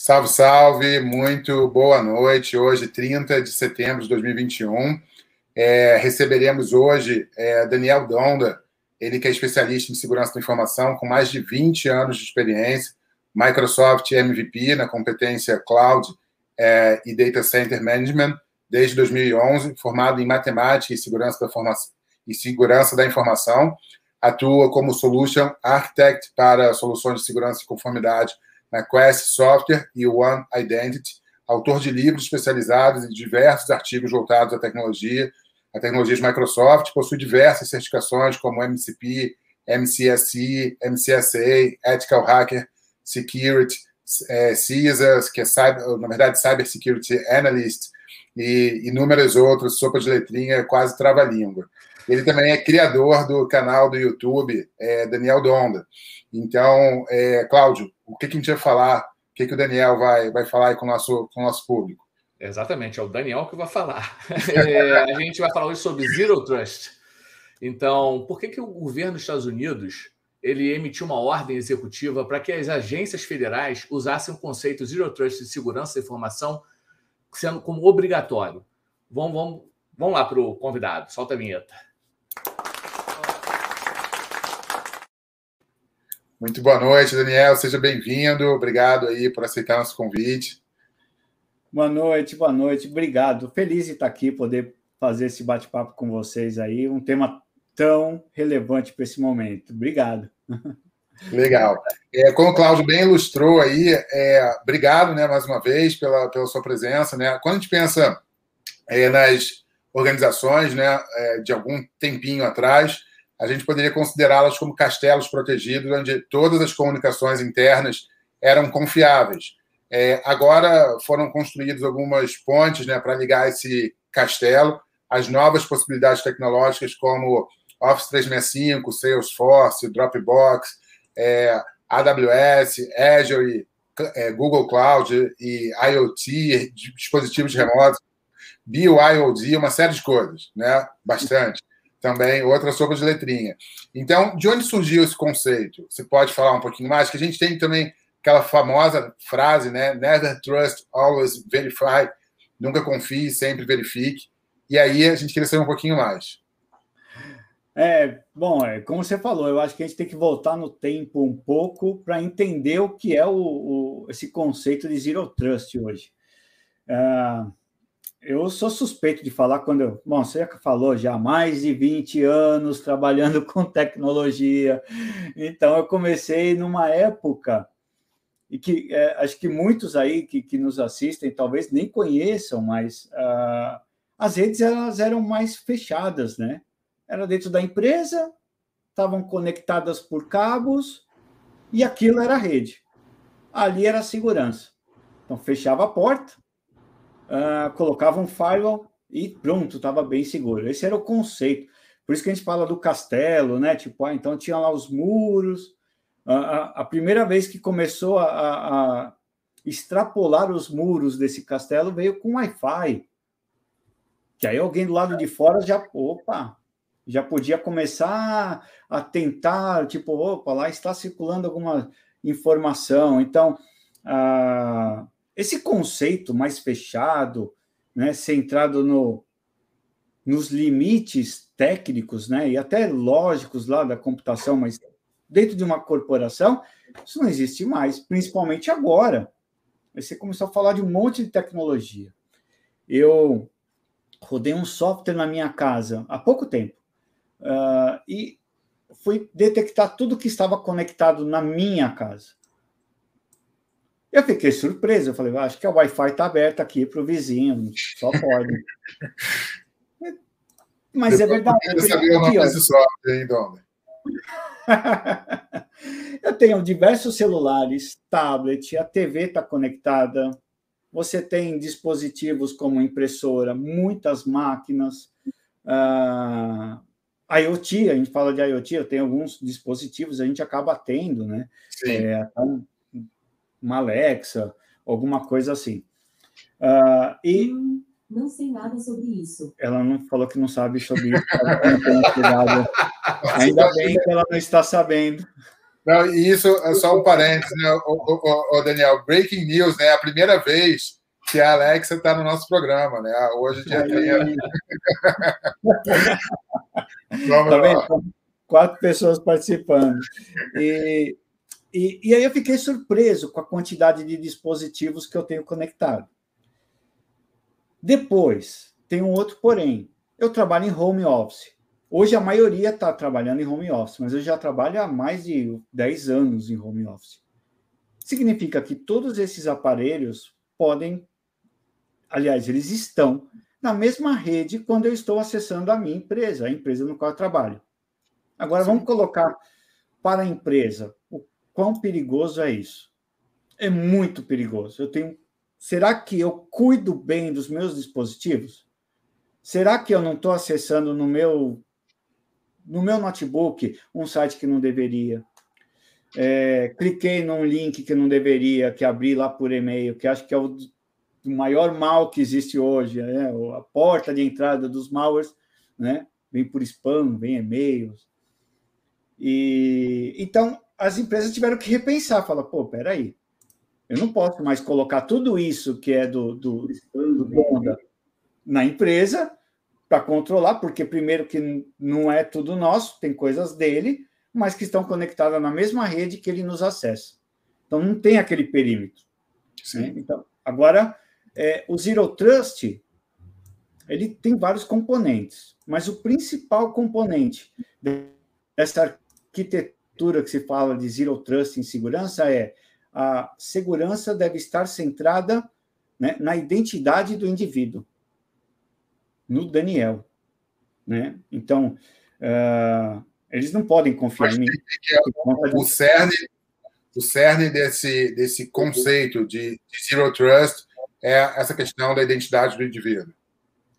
Salve, salve, muito boa noite. Hoje, 30 de setembro de 2021. É, receberemos hoje é, Daniel Donda, ele que é especialista em segurança da informação, com mais de 20 anos de experiência, Microsoft MVP na competência Cloud é, e Data Center Management desde 2011, formado em matemática e segurança da, formação, e segurança da informação. Atua como Solution Architect para soluções de segurança e conformidade na Quest Software e One Identity, autor de livros especializados em diversos artigos voltados à tecnologia, a tecnologias Microsoft, possui diversas certificações como MCP, MCSE, MCSA, Ethical Hacker Security, é, CISA, que é, na verdade, Cyber Security Analyst, e inúmeras outras, sopa de letrinha, quase trava-língua. Ele também é criador do canal do YouTube, é, Daniel Donda. Então, é, Cláudio, o que, que a gente vai falar? O que, que o Daniel vai, vai falar com o, nosso, com o nosso público? Exatamente, é o Daniel que vai falar. É, a gente vai falar hoje sobre Zero Trust. Então, por que, que o governo dos Estados Unidos ele emitiu uma ordem executiva para que as agências federais usassem o conceito Zero Trust de segurança da informação sendo como obrigatório? Vamos, vamos, vamos lá para o convidado, solta a vinheta. Muito boa noite, Daniel. Seja bem-vindo. Obrigado aí por aceitar nosso convite. Boa noite, boa noite. Obrigado. Feliz de estar aqui, poder fazer esse bate-papo com vocês aí. Um tema tão relevante para esse momento. Obrigado. Legal. É, como o Cláudio bem ilustrou aí, é, obrigado né, mais uma vez pela, pela sua presença. Né? Quando a gente pensa é, nas organizações né, é, de algum tempinho atrás, a gente poderia considerá-las como castelos protegidos, onde todas as comunicações internas eram confiáveis. É, agora foram construídas algumas pontes né, para ligar esse castelo às novas possibilidades tecnológicas, como Office 365, Salesforce, Dropbox, é, AWS, Azure, é, Google Cloud e IoT, dispositivos remotos, BioIoD, uma série de coisas, né? Bastante também outra sopa de letrinha. Então, de onde surgiu esse conceito? Você pode falar um pouquinho mais? Que a gente tem também aquela famosa frase, né? Never trust, always verify. Nunca confie, sempre verifique. E aí a gente queria saber um pouquinho mais. É, bom, é, como você falou, eu acho que a gente tem que voltar no tempo um pouco para entender o que é o, o, esse conceito de zero trust hoje. Uh, eu sou suspeito de falar quando eu. Bom, você falou já mais de 20 anos trabalhando com tecnologia. Então, eu comecei numa época e que é, acho que muitos aí que, que nos assistem talvez nem conheçam, mas uh, as redes elas eram mais fechadas, né? Era dentro da empresa, estavam conectadas por cabos e aquilo era a rede. Ali era a segurança. Então, fechava a porta, uh, colocava um firewall e pronto, estava bem seguro. Esse era o conceito. Por isso que a gente fala do castelo, né? Tipo, ah, então tinha lá os muros. Uh, a, a, primeira vez que começou a, a, extrapolar os muros desse castelo veio com Wi-Fi. Que aí alguém do lado de fora já, opa, já podia começar a tentar, tipo, opa, lá está circulando alguma informação. Então, uh, esse conceito mais fechado, né, centrado no, nos limites técnicos né, e até lógicos lá da computação, mas dentro de uma corporação, isso não existe mais, principalmente agora. Você começou a falar de um monte de tecnologia. Eu rodei um software na minha casa há pouco tempo uh, e fui detectar tudo que estava conectado na minha casa. Eu fiquei surpreso, eu falei, ah, acho que a Wi-Fi está aberta aqui para o vizinho, só pode. Mas é Depois é verdade. Eu saber o nome desse software, hein, Dona? eu tenho diversos celulares, tablet, a TV está conectada, você tem dispositivos como impressora, muitas máquinas, uh, IoT, a gente fala de IoT, eu tenho alguns dispositivos, a gente acaba tendo, né? Sim. É, então, uma Alexa, alguma coisa assim. Uh, e hum, não sei nada sobre isso. Ela não falou que não sabe sobre isso. Ainda bem que ela não está sabendo. Não, e isso é só um parênteses, né, o, o, o, Daniel? Breaking news, né? A primeira vez que a Alexa está no nosso programa, né? Hoje dia 30. Vamos tá lá. Quatro pessoas participando. E, e, e aí eu fiquei surpreso com a quantidade de dispositivos que eu tenho conectado. Depois, tem um outro porém. Eu trabalho em home office. Hoje a maioria está trabalhando em home office, mas eu já trabalho há mais de 10 anos em home office. Significa que todos esses aparelhos podem, aliás, eles estão na mesma rede quando eu estou acessando a minha empresa, a empresa no qual eu trabalho. Agora Sim. vamos colocar para a empresa quão perigoso é isso. É muito perigoso. Eu tenho. Será que eu cuido bem dos meus dispositivos? Será que eu não estou acessando no meu no meu notebook um site que não deveria? É, cliquei num link que não deveria, que abri lá por e-mail, que acho que é o maior mal que existe hoje, né? a porta de entrada dos malwares, né? vem por spam, vem e-mails. E então as empresas tiveram que repensar, falar, pô, peraí, eu não posso mais colocar tudo isso que é do, do, do na empresa para controlar, porque primeiro que não é tudo nosso, tem coisas dele, mas que estão conectadas na mesma rede que ele nos acessa. Então não tem aquele perímetro. Né? Então, agora, é, o Zero Trust ele tem vários componentes, mas o principal componente dessa arquitetura que se fala de Zero Trust em segurança é a segurança deve estar centrada né, na identidade do indivíduo no Daniel. Né? Então, uh, eles não podem confiar em mim. É o, cerne, o cerne desse, desse conceito de, de Zero Trust é essa questão da identidade do indivíduo.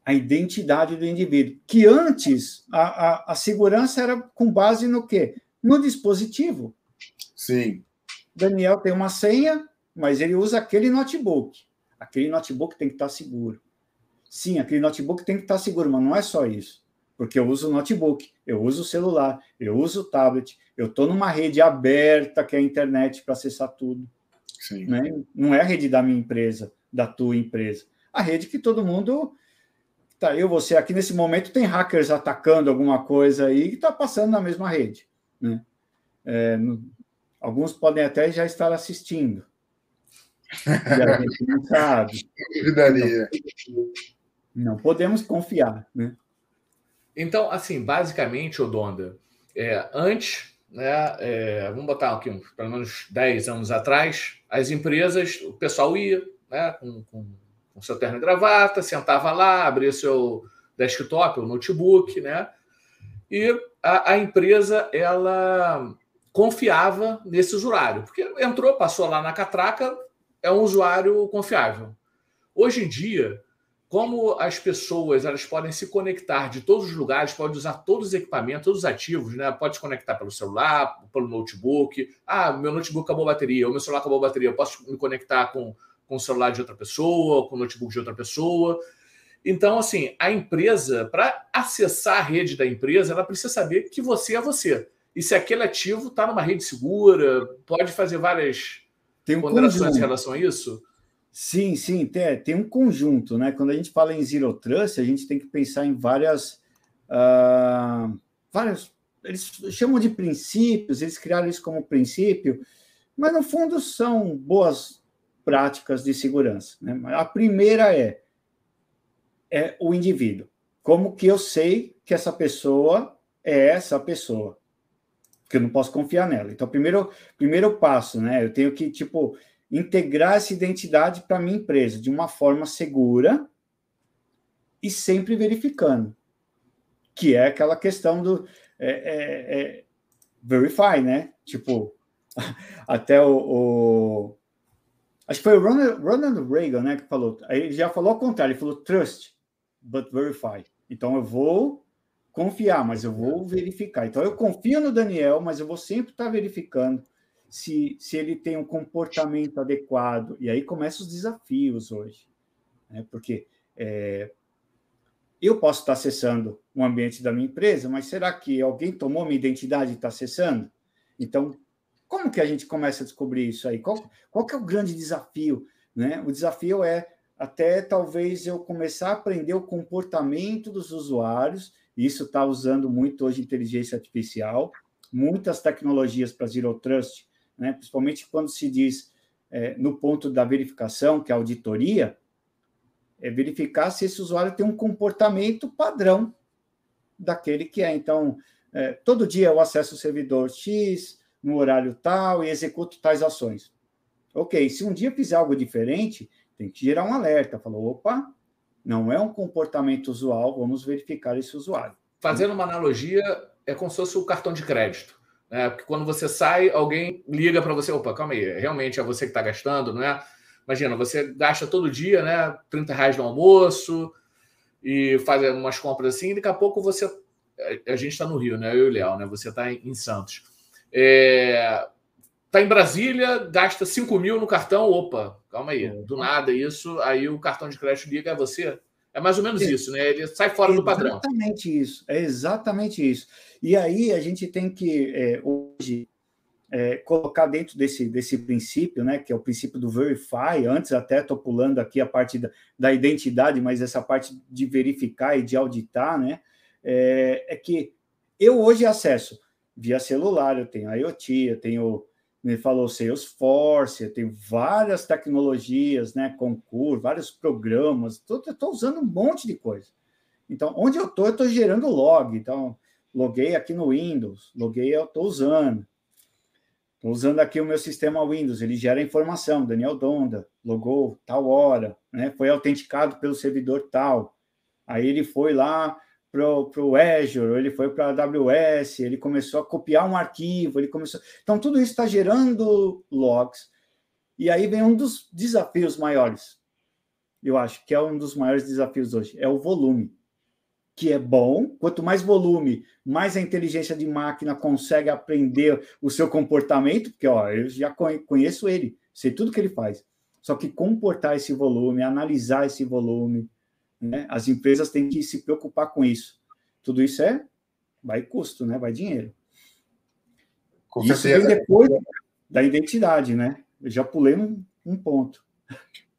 A identidade do indivíduo. Que antes a, a, a segurança era com base no quê? No dispositivo. Sim. Daniel tem uma senha, mas ele usa aquele notebook. Aquele notebook tem que estar seguro. Sim, aquele notebook tem que estar seguro, mas não é só isso. Porque eu uso o notebook, eu uso o celular, eu uso o tablet, eu estou numa rede aberta, que é a internet, para acessar tudo. Sim. Né? Não é a rede da minha empresa, da tua empresa. A rede que todo mundo. Tá, eu, você, aqui nesse momento tem hackers atacando alguma coisa aí que está passando na mesma rede. Né? É, no, alguns podem até já estar assistindo. E a gente não sabe. Duvidaria. Não podemos confiar, né? Então, assim, basicamente, Odonda, é, antes, né, é, vamos botar aqui uns, pelo menos 10 anos atrás, as empresas, o pessoal ia né, com, com, com seu terno e gravata, sentava lá, abria seu desktop, o notebook, né? E a, a empresa, ela confiava nesse usuário, porque entrou, passou lá na catraca, é um usuário confiável. Hoje em dia, como as pessoas elas podem se conectar de todos os lugares, pode usar todos os equipamentos, todos os ativos, né? Pode se conectar pelo celular, pelo notebook. Ah, meu notebook acabou a bateria, o meu celular acabou a bateria, eu posso me conectar com, com o celular de outra pessoa, com o notebook de outra pessoa. Então, assim, a empresa, para acessar a rede da empresa, ela precisa saber que você é você. E se aquele ativo está numa rede segura, pode fazer várias Tem um ponderações em relação a isso? Sim, sim, tem, tem um conjunto, né? Quando a gente fala em Zero Trust, a gente tem que pensar em várias. Uh, várias eles chamam de princípios, eles criaram isso como princípio, mas no fundo são boas práticas de segurança. Né? A primeira é, é o indivíduo. Como que eu sei que essa pessoa é essa pessoa? Porque eu não posso confiar nela. Então, primeiro, primeiro passo, né? Eu tenho que, tipo, integrar essa identidade para minha empresa de uma forma segura e sempre verificando, que é aquela questão do é, é, é, verify, né? Tipo, até o, o, acho que foi o Ronald, Ronald Reagan, né, que falou. Ele já falou ao contrário, ele falou trust, but verify. Então eu vou confiar, mas eu vou verificar. Então eu confio no Daniel, mas eu vou sempre estar verificando se, se ele tem um comportamento adequado. E aí começam os desafios hoje. Né? Porque é, eu posso estar acessando um ambiente da minha empresa, mas será que alguém tomou minha identidade e está acessando? Então, Como que a gente começa a descobrir isso aí? Qual, qual que é o grande desafio? Né? O desafio é até talvez eu começar a aprender o comportamento dos usuários. Isso está usando muito hoje inteligência artificial, muitas tecnologias para Zero Trust, né? principalmente quando se diz é, no ponto da verificação, que é a auditoria, é verificar se esse usuário tem um comportamento padrão daquele que é. Então, é, todo dia eu acesso o servidor X, no horário tal, e executo tais ações. Ok, se um dia fizer algo diferente, tem que gerar um alerta. Falou, opa, não é um comportamento usual, vamos verificar esse usuário. Fazendo uma analogia, é como se fosse o cartão de crédito. Né? Porque quando você sai, alguém liga para você, opa, calma aí, realmente é você que está gastando, não é? Imagina, você gasta todo dia, né? 30 reais no almoço e faz umas compras assim, e daqui a pouco você. A gente está no Rio, né? Eu e o Léo, né? Você está em Santos. É, tá em Brasília, gasta 5 mil no cartão, opa, calma aí, do nada isso, aí o cartão de crédito liga a você. É mais ou menos é, isso, né? Ele sai fora do padrão. Exatamente isso, é exatamente isso. E aí a gente tem que, é, hoje, é, colocar dentro desse, desse princípio, né, que é o princípio do verify, antes até estou pulando aqui a parte da, da, identidade, mas essa parte de verificar e de auditar, né, é, é que eu hoje acesso via celular, eu tenho IoT, eu tenho me falou Salesforce, tenho várias tecnologias, né, concurso, vários programas, estou usando um monte de coisa. Então, onde eu estou, eu estou gerando log. Então, loguei aqui no Windows, loguei, eu estou usando. Estou usando aqui o meu sistema Windows, ele gera informação, Daniel Donda, logou tal hora, né, foi autenticado pelo servidor tal. Aí ele foi lá, para o Azure, ele foi para a AWS, ele começou a copiar um arquivo, ele começou. Então, tudo isso está gerando logs. E aí vem um dos desafios maiores, eu acho que é um dos maiores desafios hoje, é o volume, que é bom. Quanto mais volume, mais a inteligência de máquina consegue aprender o seu comportamento, porque ó, eu já conheço ele, sei tudo que ele faz. Só que comportar esse volume, analisar esse volume, né? As empresas têm que se preocupar com isso. Tudo isso é vai custo, né? Vai dinheiro. Com isso certeza. vem depois da identidade, né? Eu já pulei um, um ponto.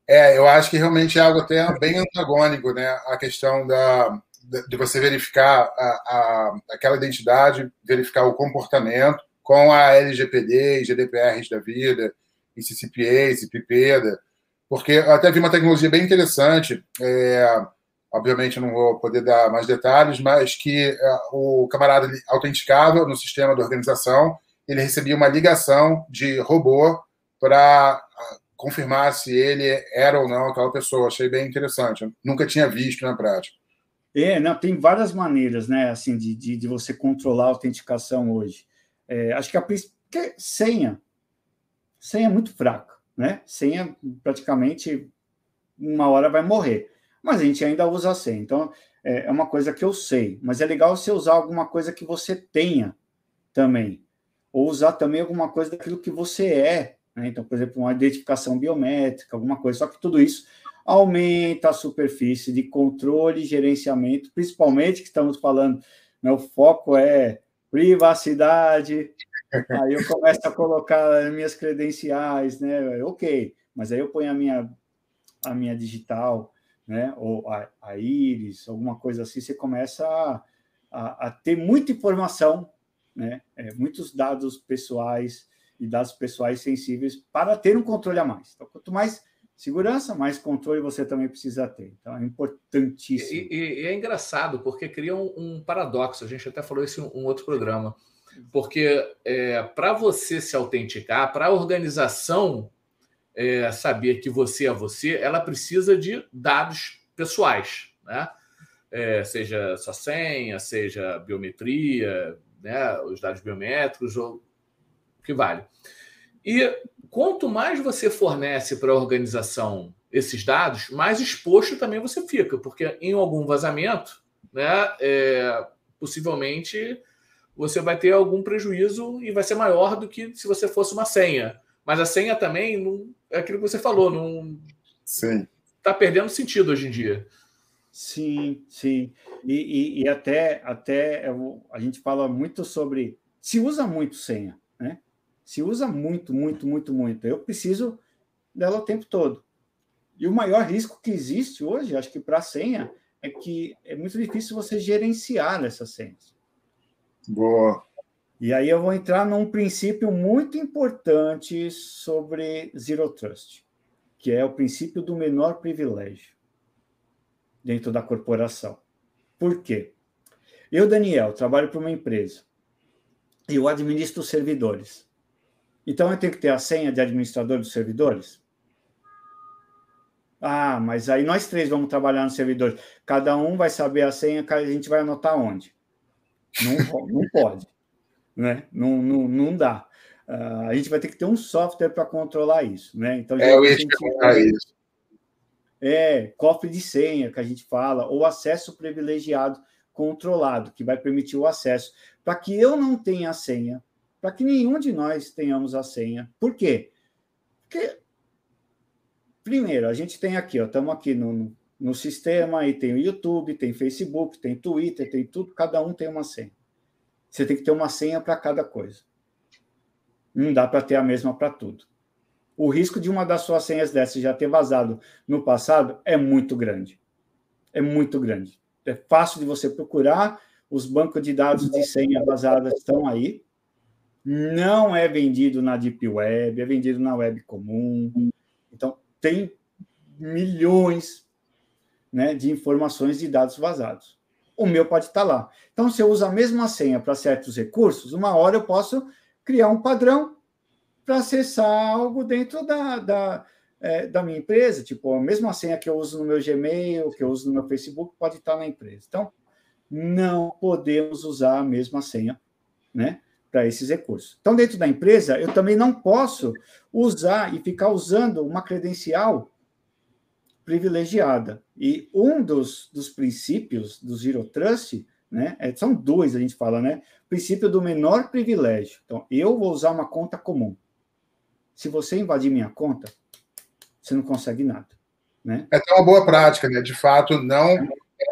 É, eu acho que realmente é algo até bem antagônico, né? A questão da, de você verificar a, a, aquela identidade, verificar o comportamento com a LGPD e GDPRs da vida, e CCPA, CPPEDA, porque eu até vi uma tecnologia bem interessante, é, obviamente não vou poder dar mais detalhes, mas que é, o camarada autenticava no sistema da organização, ele recebia uma ligação de robô para confirmar se ele era ou não aquela pessoa. Achei bem interessante. Eu nunca tinha visto na prática. É, não, tem várias maneiras, né, assim, de, de, de você controlar a autenticação hoje. É, acho que a senha, senha é muito fraca né? Senha praticamente uma hora vai morrer. Mas a gente ainda usa a senha. Então, é, é uma coisa que eu sei. Mas é legal você usar alguma coisa que você tenha também. Ou usar também alguma coisa daquilo que você é. Né? Então, por exemplo, uma identificação biométrica, alguma coisa. Só que tudo isso aumenta a superfície de controle e gerenciamento, principalmente que estamos falando, né, o foco é privacidade, Aí eu começo a colocar as minhas credenciais, né? Ok, mas aí eu ponho a minha, a minha digital, né? Ou a, a íris, alguma coisa assim, você começa a, a, a ter muita informação, né? É, muitos dados pessoais e dados pessoais sensíveis para ter um controle a mais. Então, quanto mais segurança, mais controle você também precisa ter. Então, é importantíssimo. E, e, e é engraçado, porque cria um, um, paradoxo. A gente até falou isso em um outro programa. Porque é, para você se autenticar, para a organização é, saber que você é você, ela precisa de dados pessoais, né? É, seja sua senha, seja biometria, né? os dados biométricos, ou o que vale. E quanto mais você fornece para a organização esses dados, mais exposto também você fica, porque em algum vazamento, né, é, possivelmente você vai ter algum prejuízo e vai ser maior do que se você fosse uma senha. Mas a senha também não, é aquilo que você falou, não está perdendo sentido hoje em dia. Sim, sim. E, e, e até, até a gente fala muito sobre. Se usa muito senha, né? se usa muito, muito, muito, muito. Eu preciso dela o tempo todo. E o maior risco que existe hoje, acho que para a senha, é que é muito difícil você gerenciar essas senhas. Boa. E aí eu vou entrar num princípio muito importante sobre Zero Trust, que é o princípio do menor privilégio dentro da corporação. Por quê? Eu, Daniel, trabalho para uma empresa e eu administro servidores. Então eu tenho que ter a senha de administrador dos servidores? Ah, mas aí nós três vamos trabalhar no servidor. Cada um vai saber a senha a gente vai anotar onde. Não, não pode. Né? Não, não, não dá. Uh, a gente vai ter que ter um software para controlar isso. Né? Então, é, eu ia te perguntar isso. É, cofre de senha que a gente fala, ou acesso privilegiado controlado, que vai permitir o acesso, para que eu não tenha a senha, para que nenhum de nós tenhamos a senha. Por quê? Porque Primeiro, a gente tem aqui, estamos aqui no, no sistema, e tem o YouTube, tem Facebook, tem Twitter, tem tudo, cada um tem uma senha. Você tem que ter uma senha para cada coisa. Não dá para ter a mesma para tudo. O risco de uma das suas senhas dessas já ter vazado no passado é muito grande. É muito grande. É fácil de você procurar, os bancos de dados de senha vazadas estão aí. Não é vendido na Deep Web, é vendido na web comum. Então, tem milhões né, de informações de dados vazados. O meu pode estar lá. Então, se eu uso a mesma senha para certos recursos, uma hora eu posso criar um padrão para acessar algo dentro da, da, é, da minha empresa. Tipo, a mesma senha que eu uso no meu Gmail, que eu uso no meu Facebook, pode estar na empresa. Então, não podemos usar a mesma senha, né? para esses recursos. Então, dentro da empresa, eu também não posso usar e ficar usando uma credencial privilegiada. E um dos, dos princípios do Zero Trust, né, é, são dois, a gente fala, né? Princípio do menor privilégio. Então, eu vou usar uma conta comum. Se você invadir minha conta, você não consegue nada. Né? É uma boa prática, né? De fato, não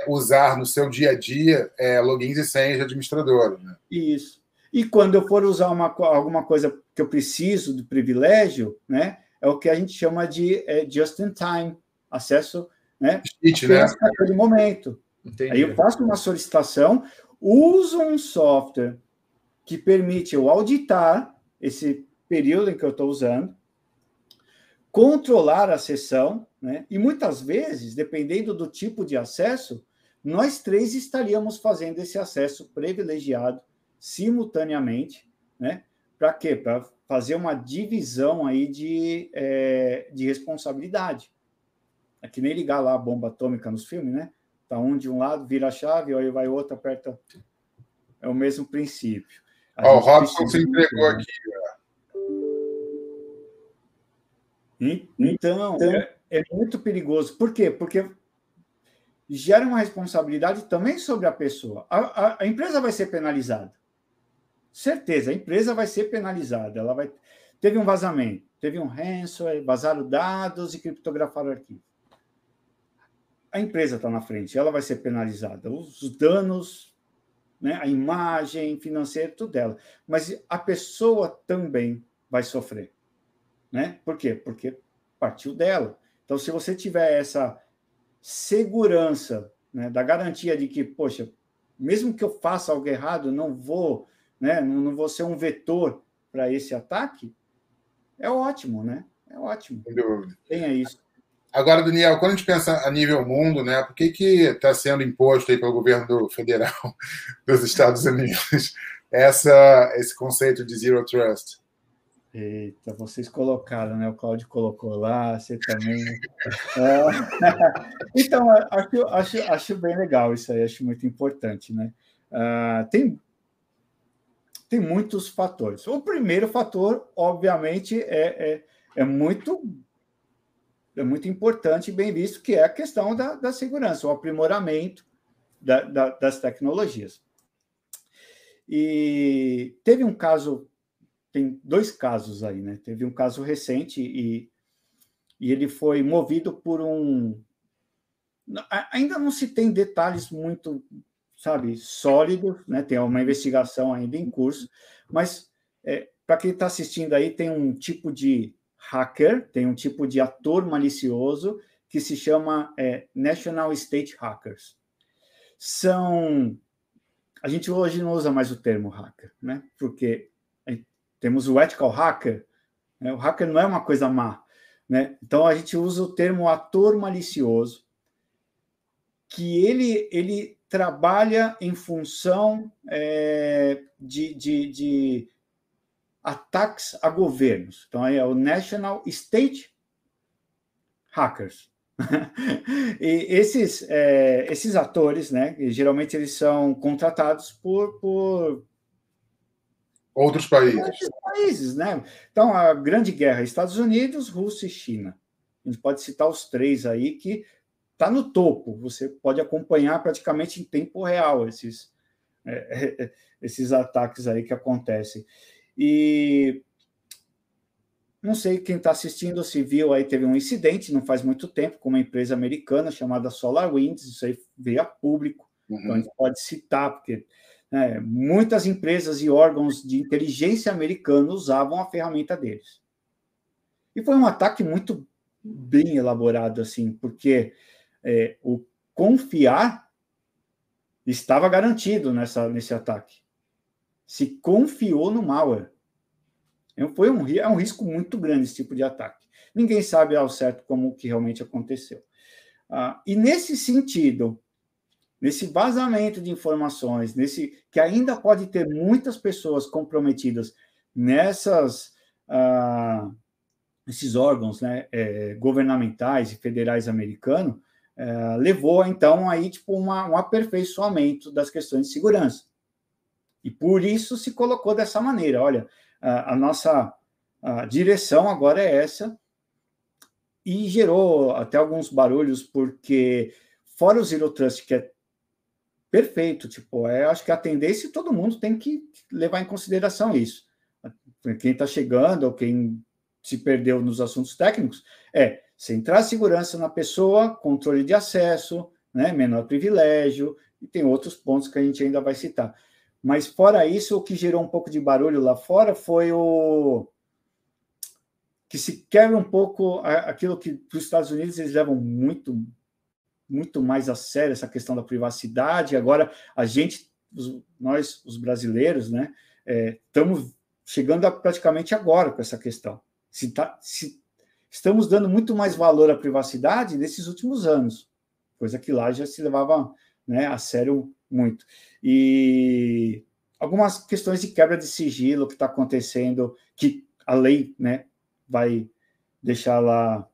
usar no seu dia a dia é, logins e senhas de administrador. Né? Isso. E quando eu for usar uma, alguma coisa que eu preciso de privilégio, né, é o que a gente chama de é, just in time, acesso né, It, né? naquele momento. Entendi. Aí eu faço uma solicitação, uso um software que permite eu auditar esse período em que eu estou usando, controlar a sessão, né? E muitas vezes, dependendo do tipo de acesso, nós três estaríamos fazendo esse acesso privilegiado simultaneamente, né? Para quê? Para fazer uma divisão aí de, é, de responsabilidade. É que nem ligar lá a bomba atômica nos filmes, né? Tá um de um lado, vira a chave, aí vai outro, aperta. É o mesmo princípio. Ó, o Robson se entregou aqui. Então, é, é muito perigoso. Por quê? Porque gera uma responsabilidade também sobre a pessoa. A, a, a, empresa vai ser penalizada certeza, a empresa vai ser penalizada. Ela vai teve um vazamento, teve um ransomware, vazaram dados e criptografaram o arquivo. A empresa está na frente, ela vai ser penalizada. Os danos, né, a imagem financeira, tudo dela. Mas a pessoa também vai sofrer. Né? Por quê? Porque partiu dela. Então, se você tiver essa segurança né, da garantia de que, poxa, mesmo que eu faça algo errado, não vou né? Não, vou ser um vetor para esse ataque, é ótimo, né? É ótimo. Sem dúvida. Tenha isso. Agora, Daniel, quando a gente pensa a nível mundo, né, por que está sendo imposto aí pelo governo federal dos Estados Unidos essa, esse conceito de zero trust? Eita, vocês colocaram, né? O Claudio colocou lá, você também. É. Então, acho, acho, acho bem legal isso aí, acho muito importante, né? Uh, tem tem muitos fatores. O primeiro fator, obviamente, é, é, é muito é muito importante e bem visto, que é a questão da, da segurança, o aprimoramento da, da, das tecnologias. E teve um caso, tem dois casos aí, né? Teve um caso recente e, e ele foi movido por um. Ainda não se tem detalhes muito sabe, sólido, né? Tem uma investigação ainda em curso, mas é, para quem está assistindo aí, tem um tipo de hacker, tem um tipo de ator malicioso que se chama é, National State Hackers. São. A gente hoje não usa mais o termo hacker, né? Porque temos o ethical hacker. Né? O hacker não é uma coisa má. Né? Então a gente usa o termo ator malicioso, que ele, ele trabalha em função é, de, de, de ataques a governos. Então, é o National State Hackers. e esses, é, esses atores, né, geralmente eles são contratados por, por outros países. Outros países, né? Então, a grande guerra, Estados Unidos, Rússia e China. A gente pode citar os três aí que está no topo. Você pode acompanhar praticamente em tempo real esses, é, esses ataques aí que acontecem. E não sei quem está assistindo se viu aí, teve um incidente não faz muito tempo com uma empresa americana chamada SolarWinds, isso aí veio a público, uhum. então a gente pode citar, porque né, muitas empresas e órgãos de inteligência americanos usavam a ferramenta deles. E foi um ataque muito bem elaborado, assim, porque é, o confiar estava garantido nessa, nesse ataque se confiou no malware. Então, foi um, é um risco muito grande esse tipo de ataque. Ninguém sabe ao certo como que realmente aconteceu. Ah, e nesse sentido, nesse vazamento de informações, nesse que ainda pode ter muitas pessoas comprometidas nessas ah, esses órgãos né, é, governamentais e federais americanos, é, levou então aí tipo uma, um aperfeiçoamento das questões de segurança. E por isso se colocou dessa maneira. Olha, a, a nossa a direção agora é essa. E gerou até alguns barulhos, porque fora o Zero Trust, que é perfeito, tipo, é, acho que a tendência todo mundo tem que levar em consideração isso. Quem está chegando ou quem se perdeu nos assuntos técnicos é centrar segurança na pessoa, controle de acesso, né, menor privilégio, e tem outros pontos que a gente ainda vai citar. Mas fora isso, o que gerou um pouco de barulho lá fora foi o que se quebra um pouco aquilo que os Estados Unidos eles levam muito muito mais a sério essa questão da privacidade. Agora a gente, nós os brasileiros, né, estamos é, chegando a, praticamente agora com essa questão. Se, tá, se estamos dando muito mais valor à privacidade nesses últimos anos, coisa que lá já se levava né, a sério muito. E algumas questões de quebra de sigilo que está acontecendo, que a lei né, vai deixar lá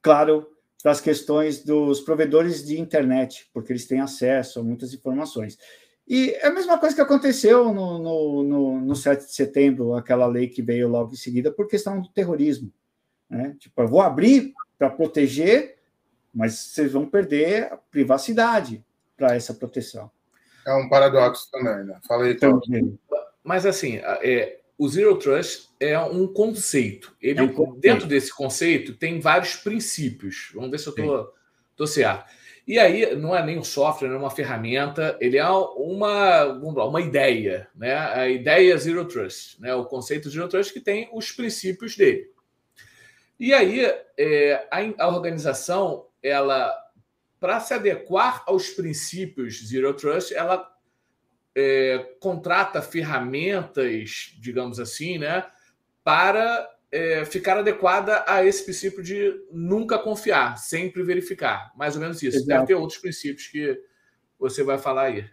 claro para as questões dos provedores de internet, porque eles têm acesso a muitas informações. E é a mesma coisa que aconteceu no, no, no, no 7 de setembro, aquela lei que veio logo em seguida, por questão do terrorismo. Né? Tipo, eu vou abrir para proteger, mas vocês vão perder a privacidade para essa proteção. É um paradoxo também, né? Fala aí, então. Mas assim, é, o Zero Trust é um conceito. Ele, é um conceito. Dentro desse conceito tem vários princípios. Vamos ver se eu estou certo. E aí, não é nem um software, não é uma ferramenta, ele é uma, lá, uma ideia, né? A ideia Zero Trust, né? O conceito Zero Trust que tem os princípios dele. E aí, é, a, a organização, ela para se adequar aos princípios Zero Trust, ela é, contrata ferramentas, digamos assim, né, para é, ficar adequada a esse princípio de nunca confiar, sempre verificar. Mais ou menos isso. Exato. Deve ter outros princípios que você vai falar aí.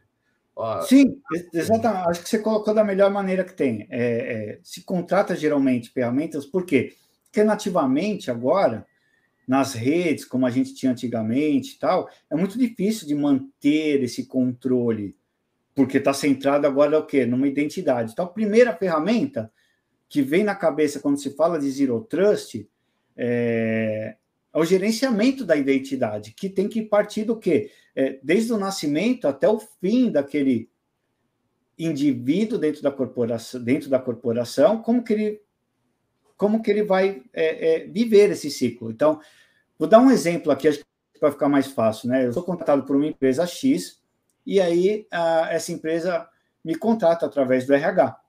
Ó, Sim, exatamente. Acho que você colocou da melhor maneira que tem. É, é, se contrata geralmente ferramentas, por quê? Porque nativamente agora nas redes, como a gente tinha antigamente tal, é muito difícil de manter esse controle, porque está centrado agora o quê? Numa identidade. Então, a primeira ferramenta que vem na cabeça quando se fala de Zero Trust é, é o gerenciamento da identidade, que tem que partir do quê? É, desde o nascimento até o fim daquele indivíduo dentro da corporação, dentro da corporação, como que ele como que ele vai é, é, viver esse ciclo. Então, vou dar um exemplo aqui, acho que vai ficar mais fácil, né? Eu sou contratado por uma empresa X e aí a, essa empresa me contrata através do RH.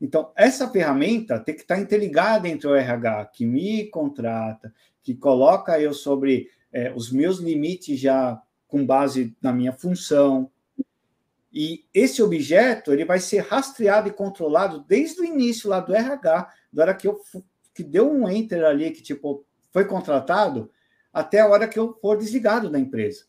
Então, essa ferramenta tem que estar interligada entre o RH que me contrata, que coloca eu sobre é, os meus limites já com base na minha função. E esse objeto ele vai ser rastreado e controlado desde o início lá do RH, da hora que eu que deu um enter ali, que tipo foi contratado, até a hora que eu for desligado da empresa.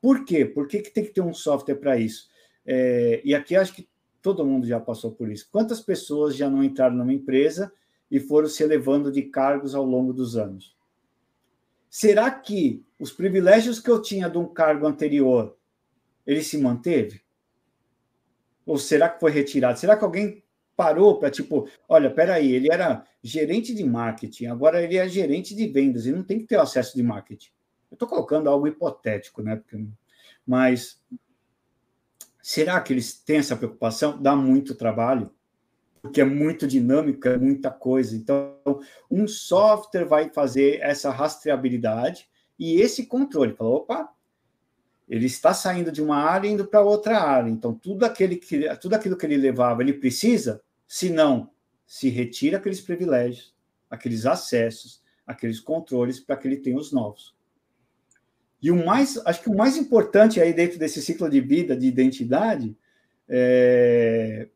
Por quê? Por que, que tem que ter um software para isso? É, e aqui acho que todo mundo já passou por isso. Quantas pessoas já não entraram numa empresa e foram se elevando de cargos ao longo dos anos? Será que os privilégios que eu tinha de um cargo anterior, ele se manteve? Ou será que foi retirado? Será que alguém parou para, tipo, olha, peraí, ele era gerente de marketing, agora ele é gerente de vendas, e não tem que ter acesso de marketing. Eu estou colocando algo hipotético, né? Porque, mas será que eles têm essa preocupação? Dá muito trabalho, porque é muito dinâmico, é muita coisa. Então, um software vai fazer essa rastreabilidade e esse controle. Falou, opa, ele está saindo de uma área e indo para outra área. Então, tudo, aquele que, tudo aquilo que ele levava, ele precisa, se não, se retira aqueles privilégios, aqueles acessos, aqueles controles para que ele tenha os novos. E o mais, acho que o mais importante aí dentro desse ciclo de vida, de identidade, é,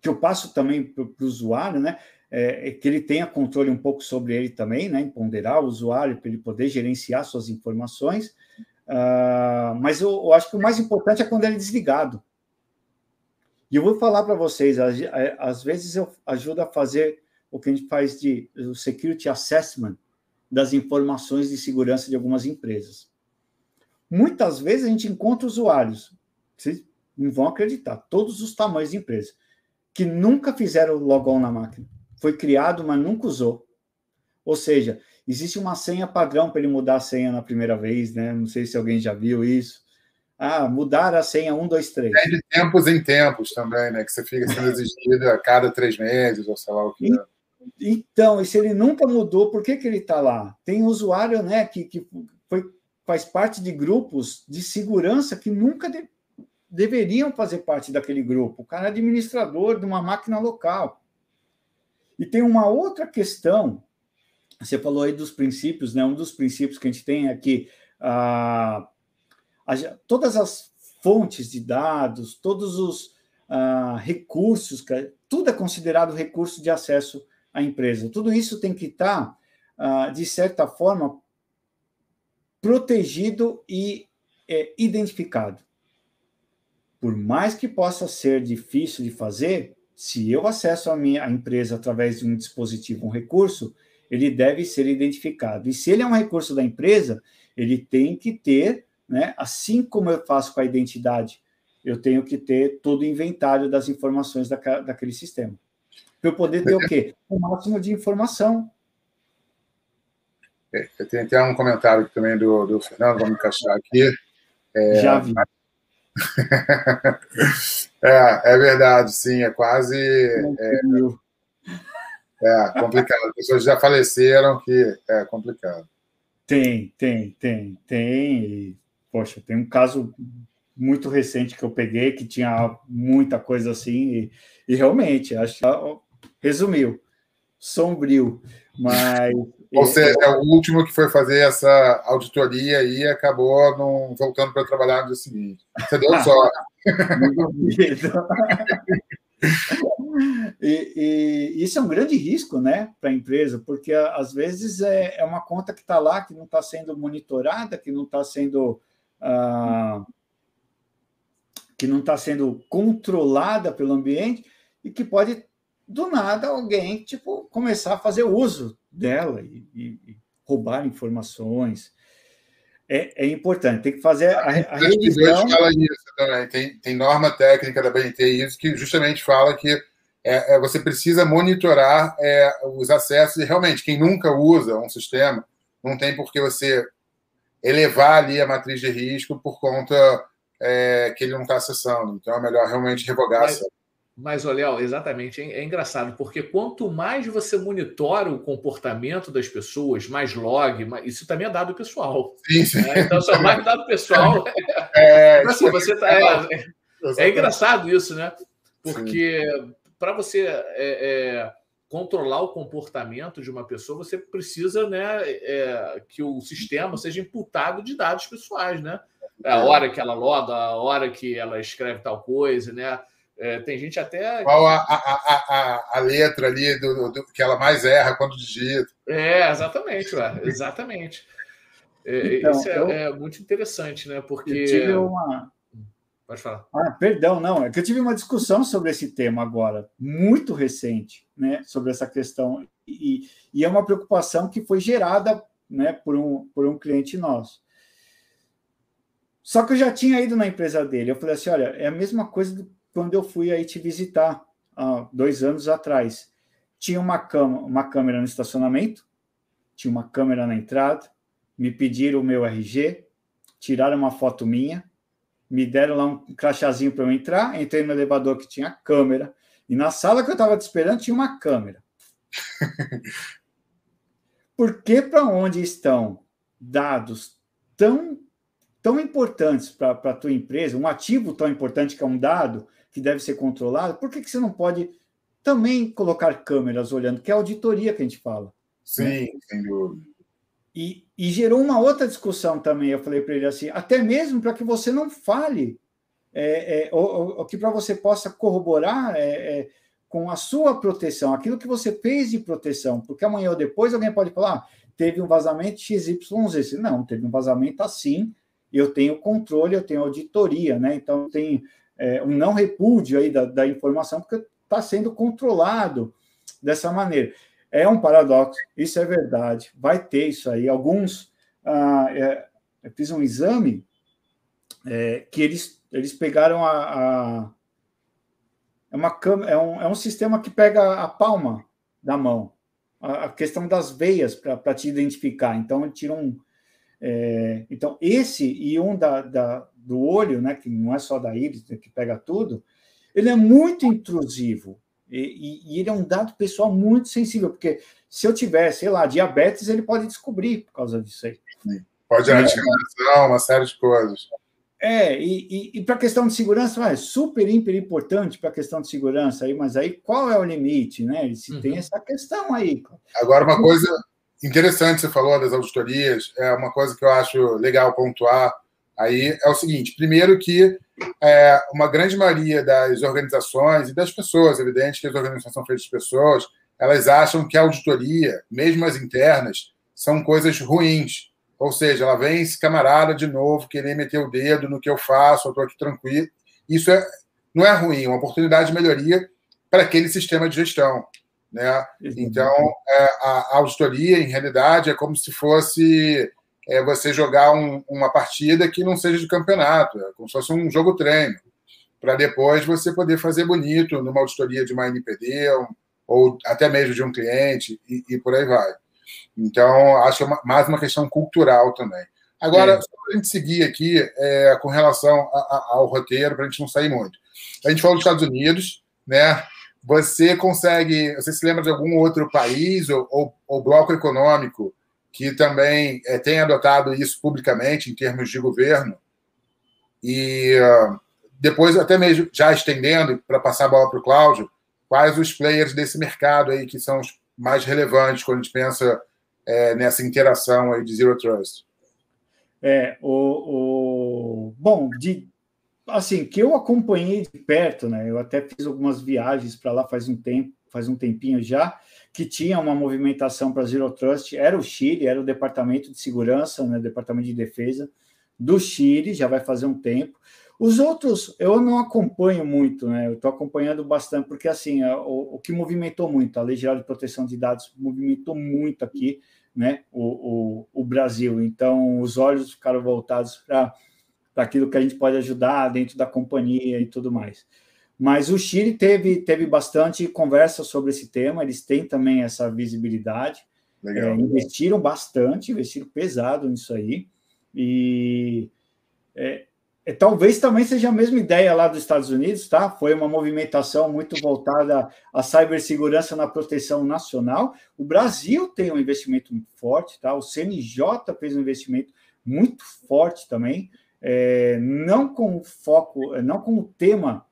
que eu passo também para o usuário, né? É, é, que ele tenha controle um pouco sobre ele também, né? Empoderar o usuário para ele poder gerenciar suas informações. Uh, mas eu, eu, acho que o mais importante é quando ele é desligado. E eu vou falar para vocês, às vezes eu ajudo a fazer o que a gente faz de security assessment das informações de segurança de algumas empresas. Muitas vezes a gente encontra usuários, vocês não vão acreditar, todos os tamanhos de empresa, que nunca fizeram logon na máquina. Foi criado, mas nunca usou. Ou seja, existe uma senha padrão para ele mudar a senha na primeira vez, né? Não sei se alguém já viu isso. Ah, mudar a senha 1, 2, 3. É de tempos em tempos também, né? Que você fica sendo exigido a cada três meses, ou sei lá o que. é. Então, e se ele nunca mudou, por que, que ele está lá? Tem usuário né, que, que foi, faz parte de grupos de segurança que nunca de, deveriam fazer parte daquele grupo. O cara é administrador de uma máquina local. E tem uma outra questão, você falou aí dos princípios, né? Um dos princípios que a gente tem é que ah, todas as fontes de dados, todos os ah, recursos, tudo é considerado recurso de acesso a empresa. Tudo isso tem que estar, tá, de certa forma, protegido e é, identificado. Por mais que possa ser difícil de fazer, se eu acesso a minha a empresa através de um dispositivo, um recurso, ele deve ser identificado. E se ele é um recurso da empresa, ele tem que ter, né, assim como eu faço com a identidade, eu tenho que ter todo o inventário das informações da, daquele sistema para eu poder ter o quê? O máximo de informação. É, tem até um comentário também do, do Fernando, vamos encaixar aqui. É, Já vi. é, é verdade, sim, é quase. É, é complicado. As pessoas já faleceram, que é complicado. Tem, tem, tem, tem. poxa, tem um caso muito recente que eu peguei que tinha muita coisa assim, e, e realmente, acho que resumiu, sombrio, mas... Ou seja, é o último que foi fazer essa auditoria e acabou não voltando para trabalhar no dia seguinte. Você deu sorte. e, e, isso é um grande risco né, para a empresa, porque às vezes é, é uma conta que está lá, que não está sendo monitorada, que não está sendo. Ah, que não está sendo controlada pelo ambiente e que pode do nada alguém tipo começar a fazer uso dela e, e, roubar informações. É, é, importante, tem que fazer a, a revisão. Fala isso também. Tem, tem norma técnica da BNT isso que justamente fala que é, é, você precisa monitorar é, os acessos e realmente quem nunca usa um sistema não tem por que você elevar ali a matriz de risco por conta é, que ele não está acessando. Então é melhor realmente revogar. Mas, mas, Léo, exatamente, é, é engraçado, porque quanto mais você monitora o comportamento das pessoas, mais log, mais... isso também é dado pessoal. Sim, sim. Né? Então, só mais dado pessoal. É, assim, você tá, é, é engraçado isso, né? Porque para você é, é, controlar o comportamento de uma pessoa, você precisa né, é, que o sistema seja imputado de dados pessoais, né? A hora que ela loga, a hora que ela escreve tal coisa, né? É, tem gente até. Qual a, a, a, a letra ali do, do, que ela mais erra quando digita? É, exatamente, ué, exatamente. É, então, isso é, eu, é, muito interessante, né? Porque. Eu tive uma. Pode falar. Ah, perdão, não. É que eu tive uma discussão sobre esse tema agora, muito recente, né? Sobre essa questão. E, e é uma preocupação que foi gerada né, por, um, por um cliente nosso. Só que eu já tinha ido na empresa dele. Eu falei assim: olha, é a mesma coisa do quando eu fui aí te visitar, há dois anos atrás. Tinha uma, uma câmera no estacionamento, tinha uma câmera na entrada, me pediram o meu RG, tiraram uma foto minha, me deram lá um crachazinho para eu entrar, entrei no elevador que tinha câmera, e na sala que eu estava te esperando tinha uma câmera. Por que para onde estão dados tão tão importantes para a tua empresa, um ativo tão importante que é um dado, que deve ser controlado, por que, que você não pode também colocar câmeras olhando, que é a auditoria que a gente fala? Sim, né? sem dúvida. E, e, gerou uma outra discussão também. Eu falei para ele assim, até mesmo para que você não fale, é, é, ou, ou, que para você possa corroborar é, é, com a sua proteção, aquilo que você fez de proteção, porque amanhã ou depois alguém pode falar, ah, teve um vazamento XYZ. Não, teve um vazamento assim, eu tenho controle, eu tenho auditoria, né? Então tem é, um não repúdio aí da, da informação, porque está sendo controlado dessa maneira. É um paradoxo, isso é verdade, vai ter isso aí. Alguns, ah, é, eu fiz um exame é, que eles, eles pegaram a, a é, uma, é, um, é um sistema que pega a palma da mão, a, a questão das veias para te identificar. Então, ele tira um. É, então, esse e um da, da, do olho, né, que não é só da íris, que pega tudo, ele é muito intrusivo. E, e, e, ele é um dado pessoal muito sensível, porque se eu tiver, sei lá, diabetes, ele pode descobrir por causa disso aí. Pode é, radicalização, uma série de coisas. É, e, e, e para a questão de segurança, é super, hiper importante para a questão de segurança aí, mas aí qual é o limite, né? Se uhum. tem essa questão aí. Agora, uma coisa interessante você falou das auditorias, é uma coisa que eu acho legal pontuar Aí é o seguinte: primeiro, que é, uma grande maioria das organizações e das pessoas, evidente que as organizações são feitas de pessoas, elas acham que a auditoria, mesmo as internas, são coisas ruins. Ou seja, ela vem esse camarada de novo querer meter o dedo no que eu faço, eu estou aqui tranquilo. Isso é, não é ruim, é uma oportunidade de melhoria para aquele sistema de gestão. Né? Então, é, a auditoria, em realidade, é como se fosse é você jogar um, uma partida que não seja de campeonato, é como se fosse um jogo treino, para depois você poder fazer bonito numa auditoria de uma NPD ou, ou até mesmo de um cliente e, e por aí vai. Então, acho uma, mais uma questão cultural também. Agora, é. só para a gente seguir aqui é, com relação a, a, ao roteiro, para a gente não sair muito. A gente falou dos Estados Unidos, né? Você consegue. Você se lembra de algum outro país ou, ou, ou bloco econômico que também é, tem adotado isso publicamente em termos de governo. E uh, depois, até mesmo já estendendo, para passar a bola para o Cláudio, quais os players desse mercado aí que são os mais relevantes quando a gente pensa é, nessa interação aí de Zero Trust? É, o, o... bom, de assim, que eu acompanhei de perto, né? Eu até fiz algumas viagens para lá faz um tempo, faz um tempinho já, que tinha uma movimentação para Zero Trust, era o Chile, era o Departamento de Segurança, né, Departamento de Defesa do Chile, já vai fazer um tempo. Os outros eu não acompanho muito, né? Eu estou acompanhando bastante, porque assim, o, o, que movimentou muito, a Lei Geral de Proteção de Dados movimentou muito aqui, né? O, o, o Brasil. Então, os olhos ficaram voltados para aquilo que a gente pode ajudar dentro da companhia e tudo mais. Mas o Chile teve, teve bastante conversa sobre esse tema, eles têm também essa visibilidade. É, investiram bastante, investiram pesado nisso aí. E é, é, talvez também seja a mesma ideia lá dos Estados Unidos, tá? Foi uma movimentação muito voltada à cibersegurança na proteção nacional. O Brasil tem um investimento muito forte, tá? O CNJ fez um investimento muito forte também, é, não com foco, não com o tema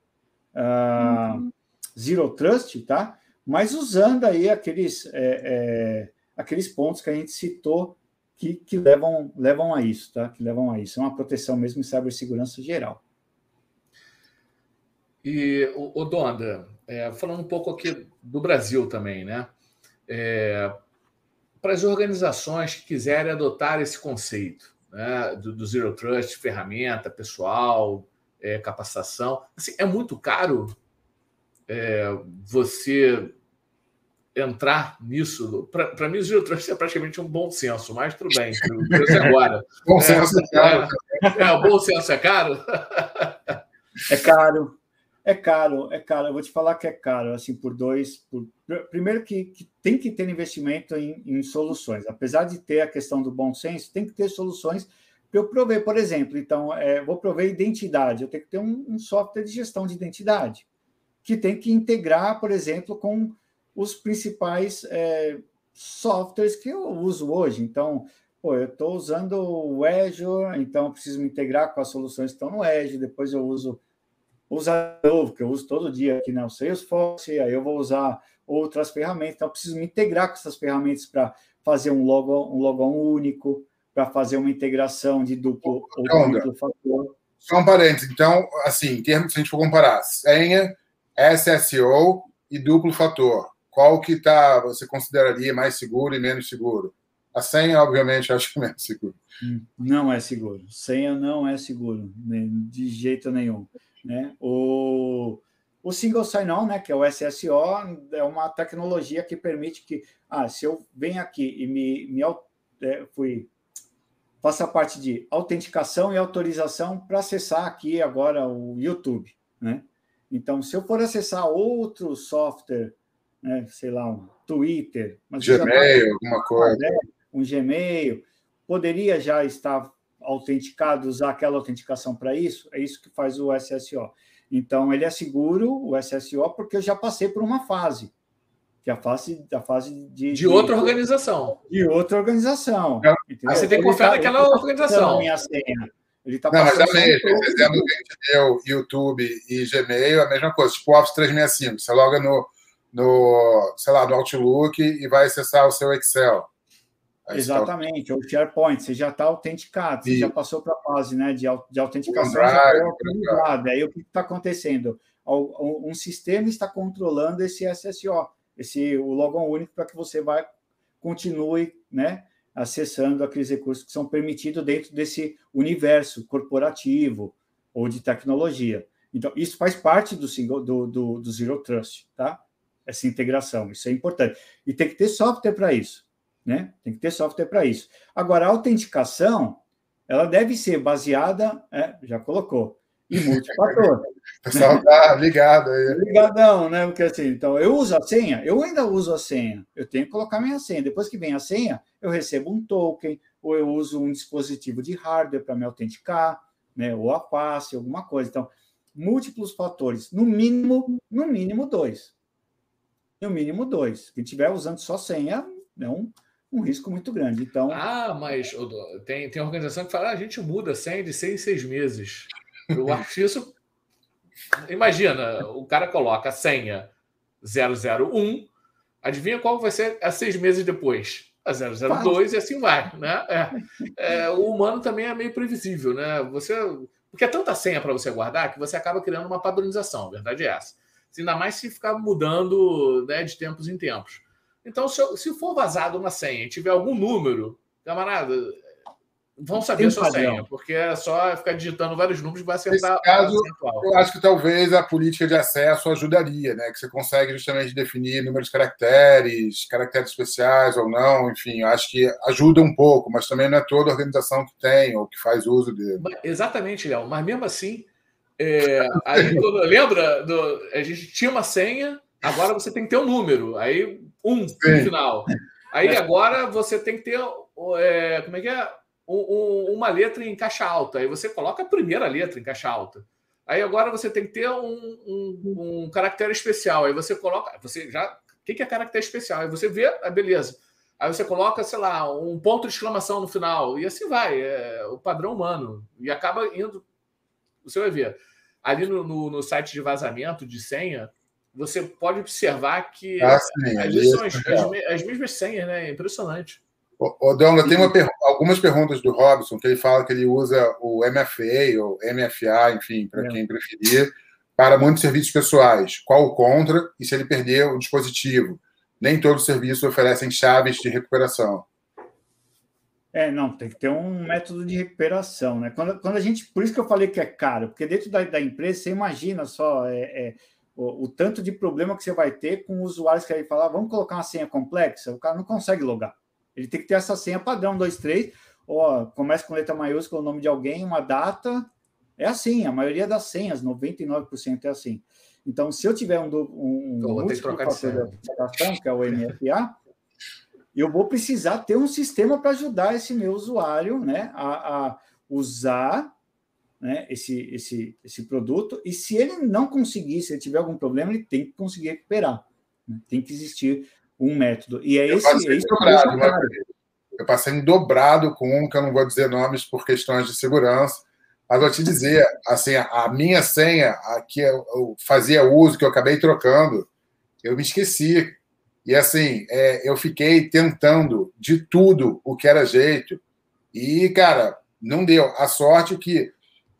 uh, Zero Trust, tá? Mas usando aí aqueles, é, é, aqueles pontos que a gente citou que, que, levam, levam a isso, tá? Que levam a isso. É uma proteção mesmo em cibersegurança geral. E, o, o Donda, é, falando um pouco aqui do Brasil também, né? É, para as organizações que quiserem adotar esse conceito né, do, do Zero Trust, ferramenta, pessoal, é, capacitação, assim, é muito caro é, você entrar nisso. Para mim, o Trust é praticamente um bom senso, mas tudo bem, agora. bom senso é, caro. É, é, o bom senso é caro? É caro. É caro, é caro. Eu vou te falar que é caro, assim, por dois. Por... Primeiro que, que, tem que ter investimento em, em, soluções. Apesar de ter a questão do bom senso, tem que ter soluções para eu prover, por exemplo. Então, é, vou prover identidade. Eu tenho que ter um, um, software de gestão de identidade que tem que integrar, por exemplo, com os principais é, softwares que eu uso hoje. Então, pô, eu estou usando o Azure, então eu preciso me integrar com as soluções que estão no Azure. Depois eu uso usar novo, que eu uso todo dia aqui no Salesforce, aí eu vou usar outras ferramentas, então eu preciso me integrar com essas ferramentas para fazer um logo, um logo único, para fazer uma integração de duplo ou duplo fator. Só um parênteses, então, assim, em termos, se a gente for comparar senha, SSO e duplo fator, qual que tá, você consideraria mais seguro e menos seguro? A senha, obviamente, acho menos seguro. Hum, não é seguro. Senha não é seguro, de jeito nenhum. Né? O, o Single Sign-On, né, que é o SSO, é uma tecnologia que permite que, ah, se eu venho aqui e me, me é, fui faça parte de autenticação e autorização para acessar aqui agora o YouTube, né? Então, se eu for acessar outro software, né, sei lá, um Twitter, Gmail, alguma coisa, um Gmail, poderia já estar autenticado, usar aquela autenticação para isso, é isso que faz o SSO. Então, ele é seguro, o SSO, porque eu já passei por uma fase, que é a fase, a fase de... De outra organização. De outra organização. É. Aí você tem que confiar tá, naquela organização. minha senha. Ele tá Não, mas é mesmo. Exemplo que a gente deu, YouTube e Gmail, a mesma coisa. Tipo Office 365. Você loga no, no, sei lá, no Outlook e vai acessar o seu Excel. Aí Exatamente, tá... o SharePoint, você já está autenticado, você e... já passou para a fase né, de, de autenticação. Drive, Aí o que está acontecendo? Um sistema está controlando esse SSO, esse o logon único para que você vai continue né, acessando aqueles recursos que são permitidos dentro desse universo corporativo ou de tecnologia. Então, isso faz parte do, single, do, do, do Zero Trust, tá? Essa integração, isso é importante. E tem que ter software para isso né? Tem que ter software para isso. Agora, a autenticação, ela deve ser baseada, é, já colocou, em multifator. o pessoal está ligado aí. Ligadão, né? Porque assim, então, eu uso a senha, eu ainda uso a senha, eu tenho que colocar minha senha. Depois que vem a senha, eu recebo um token, ou eu uso um dispositivo de hardware para me autenticar, né? Ou a passe, alguma coisa. Então, múltiplos fatores, no mínimo, no mínimo dois. No mínimo dois. Quem estiver usando só senha, é um, um risco muito grande. Então, ah, mas tem, tem organização que fala, ah, a gente muda 100 de seis em seis meses. Eu acho isso. Imagina, o cara coloca a senha 001, adivinha qual vai ser a seis meses depois? A 002 e assim vai, né? É, é, o humano também é meio previsível, né? Você, porque é tanta senha para você guardar que você acaba criando uma padronização, a verdade é essa. Ainda mais se ficar mudando né, de tempos em tempos. Então, se, se for vazado uma senha e tiver algum número, camarada, vão saber a sua padrão. senha, porque é só ficar digitando vários números e vai acertar. Nesse caso, eu acho que talvez a política de acesso ajudaria, né? Que você consegue justamente definir números de caracteres, caracteres especiais ou não, enfim, eu acho que ajuda um pouco, mas também não é toda organização que tem ou que faz uso dele. Exatamente, Léo, mas mesmo assim, é, aí, lembra? Do, a gente tinha uma senha, agora você tem que ter um número. Aí um Sim. no final. Aí é. agora você tem que ter, é, como é que é? Um, um, uma letra em caixa alta. Aí você coloca a primeira letra em caixa alta. Aí agora você tem que ter um, um caractere especial. Aí você coloca. Você já. O que é caractere especial? Aí você vê, a beleza. Aí você coloca, sei lá, um ponto de exclamação no final. E assim vai. É o padrão humano. E acaba indo. Você vai ver. ali no, no, no site de vazamento de senha, você pode observar que ah, sim, ali são as, as, as, mesmas senhas, né? É impressionante. Ô, Donga, tem per algumas perguntas do Robson que ele fala que ele usa o MFA ou MFA, enfim, para é. quem preferir, para muitos serviços pessoais. Qual o contra e se ele perder o dispositivo? Nem todos os serviços oferecem chaves de recuperação. É, não, tem que ter um método de recuperação, né? Quando, quando a gente, por isso que eu falei que é caro, porque dentro da, da empresa você imagina só é, é o, o, tanto de problema que você vai ter com usuários que aí falar, vamos colocar uma senha complexa, o cara não consegue logar. Ele tem que ter essa senha padrão, 2, 3, ó, começa com letra maiúscula, o nome de alguém, uma data. É assim, a maioria das senhas, 99% é assim. Então, se eu tiver um, um, um múltiplo fator de autenticação, que é o MFA, eu vou precisar ter um sistema para ajudar esse meu usuário né, a, a usar né, esse, esse, esse produto. E se ele não conseguir, se ele tiver algum problema, ele tem que conseguir recuperar. Né? Tem que existir um método. E é eu esse. Passei é dobrado, eu passei dobrado com um que eu não vou dizer nomes por questões de segurança. Mas vou te dizer, assim, a minha senha, a que eu fazia uso, que eu acabei trocando, eu me esqueci. E assim, é, eu fiquei tentando de tudo o que era jeito. E, cara, não deu. A sorte que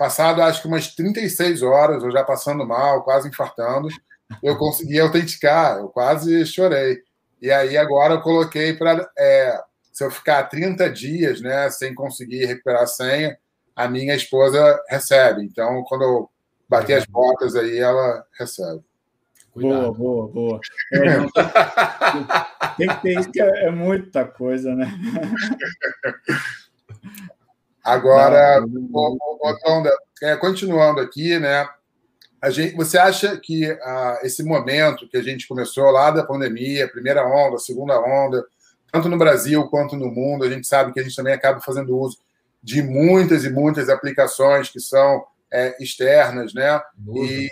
Passado acho que umas 36 horas, eu já passando mal, quase infartando, eu consegui autenticar, eu quase chorei. E aí agora eu coloquei para. É, se eu ficar 30 dias né, sem conseguir recuperar a senha, a minha esposa recebe. Então, quando eu bater as botas aí, ela recebe. Cuidado. Boa, boa, boa. É, tem, que ter isso, que é, é muita coisa, né? Agora, não, não, é, continuando aqui, né? A gente, você acha que ah, esse momento que a gente começou lá da pandemia, primeira onda, segunda onda, tanto no Brasil quanto no mundo, a gente sabe que a gente também acaba fazendo uso de muitas e muitas aplicações que são é, externas, né? Nuvem. E,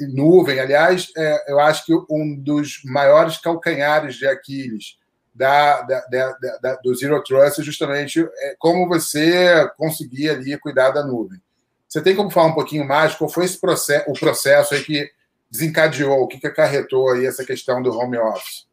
e nuvem. Aliás, é, eu acho que um dos maiores calcanhares de Aquiles da, da, da, da, do Zero Trust é justamente é, como você conseguir ali cuidar da nuvem. Você tem como falar um pouquinho mais qual foi esse processo, o processo aí que desencadeou, o que, acarretou aí essa questão do home office?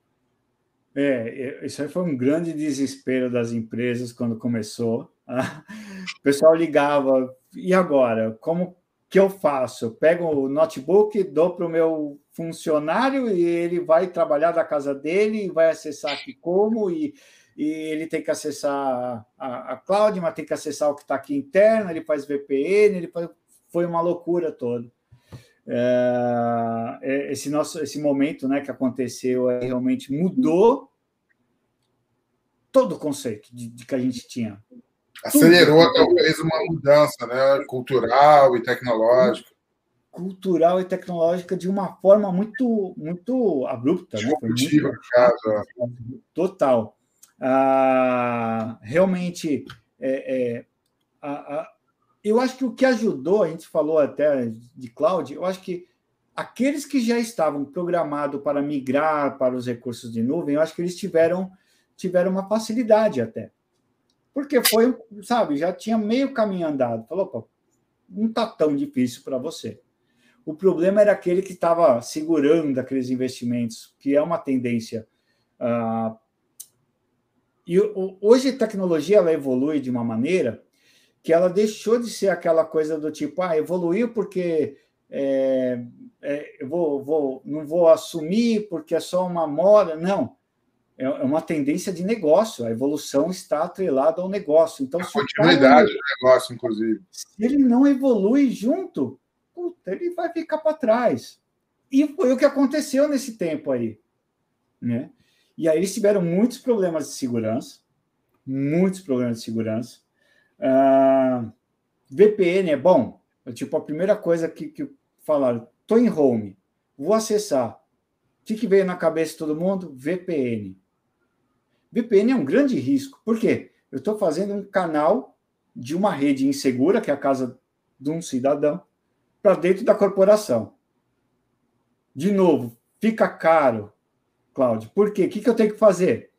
É, é isso aí foi um grande desespero das empresas quando começou. O pessoal ligava, e agora? Como que eu faço? Pego o notebook, dou para o meu funcionário e ele vai trabalhar da casa dele, vai acessar aqui como, e, e ele tem que acessar a, a cloud, mas tem que acessar o que está aqui interno, ele faz VPN, ele faz, foi uma loucura toda. É, é esse nosso esse momento né, que aconteceu realmente mudou todo o conceito de, de que a gente tinha. Acelerou Tudo. talvez uma mudança né, cultural e tecnológica cultural e tecnológica de uma forma muito muito abrupta, né? Muito, caso. É. Total. Ah, realmente, é, é, a, a, eu acho que o que ajudou, a gente falou até de cloud, eu acho que aqueles que já estavam programados para migrar para os recursos de nuvem, eu acho que eles tiveram, tiveram uma facilidade até. Porque foi, sabe, já tinha meio caminho andado. Falou, pô, não está tão difícil para você. O problema era aquele que estava segurando aqueles investimentos, que é uma tendência. Uh, e hoje a tecnologia ela evolui de uma maneira que ela deixou de ser aquela coisa do tipo, ah, evoluiu porque é, é, eu vou, vou, não vou assumir porque é só uma moda. Não, é, é uma tendência de negócio. A evolução está atrelada ao negócio. Então, a continuidade do negócio, inclusive. Se ele não evolui junto, puta, ele vai ficar para trás. E foi o que aconteceu nesse tempo aí. Né? E aí eles tiveram muitos problemas de segurança, muitos problemas de segurança. Uh, ah, VPN é bom. É tipo, a primeira coisa que, que falaram, estou em home, vou acessar. O que, que veio na cabeça de todo mundo? VPN. VPN é um grande risco. Por quê? Eu estou fazendo um canal de uma rede insegura, que é a casa de um cidadão, para dentro da corporação. De novo, fica caro, Cláudio. Por quê? O que, que eu tenho que fazer?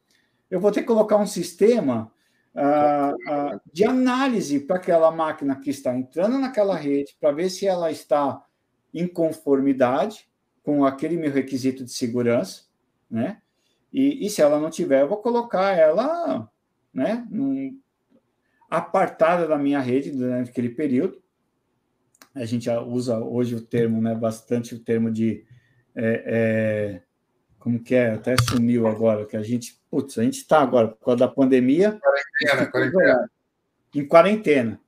Eu vou ter que colocar um sistema ah, ah, de análise para aquela máquina que está entrando naquela rede, para ver se ela está em conformidade com aquele meu requisito de segurança, né? E, e se ela não tiver, eu vou colocar ela, né, num, apartada da minha rede durante aquele período. A gente usa hoje o termo, né, bastante o termo de é, é, como que é? Até sumiu agora, que a gente, putz, a gente está agora, por causa da pandemia. Quarentena, quarentena. Em quarentena.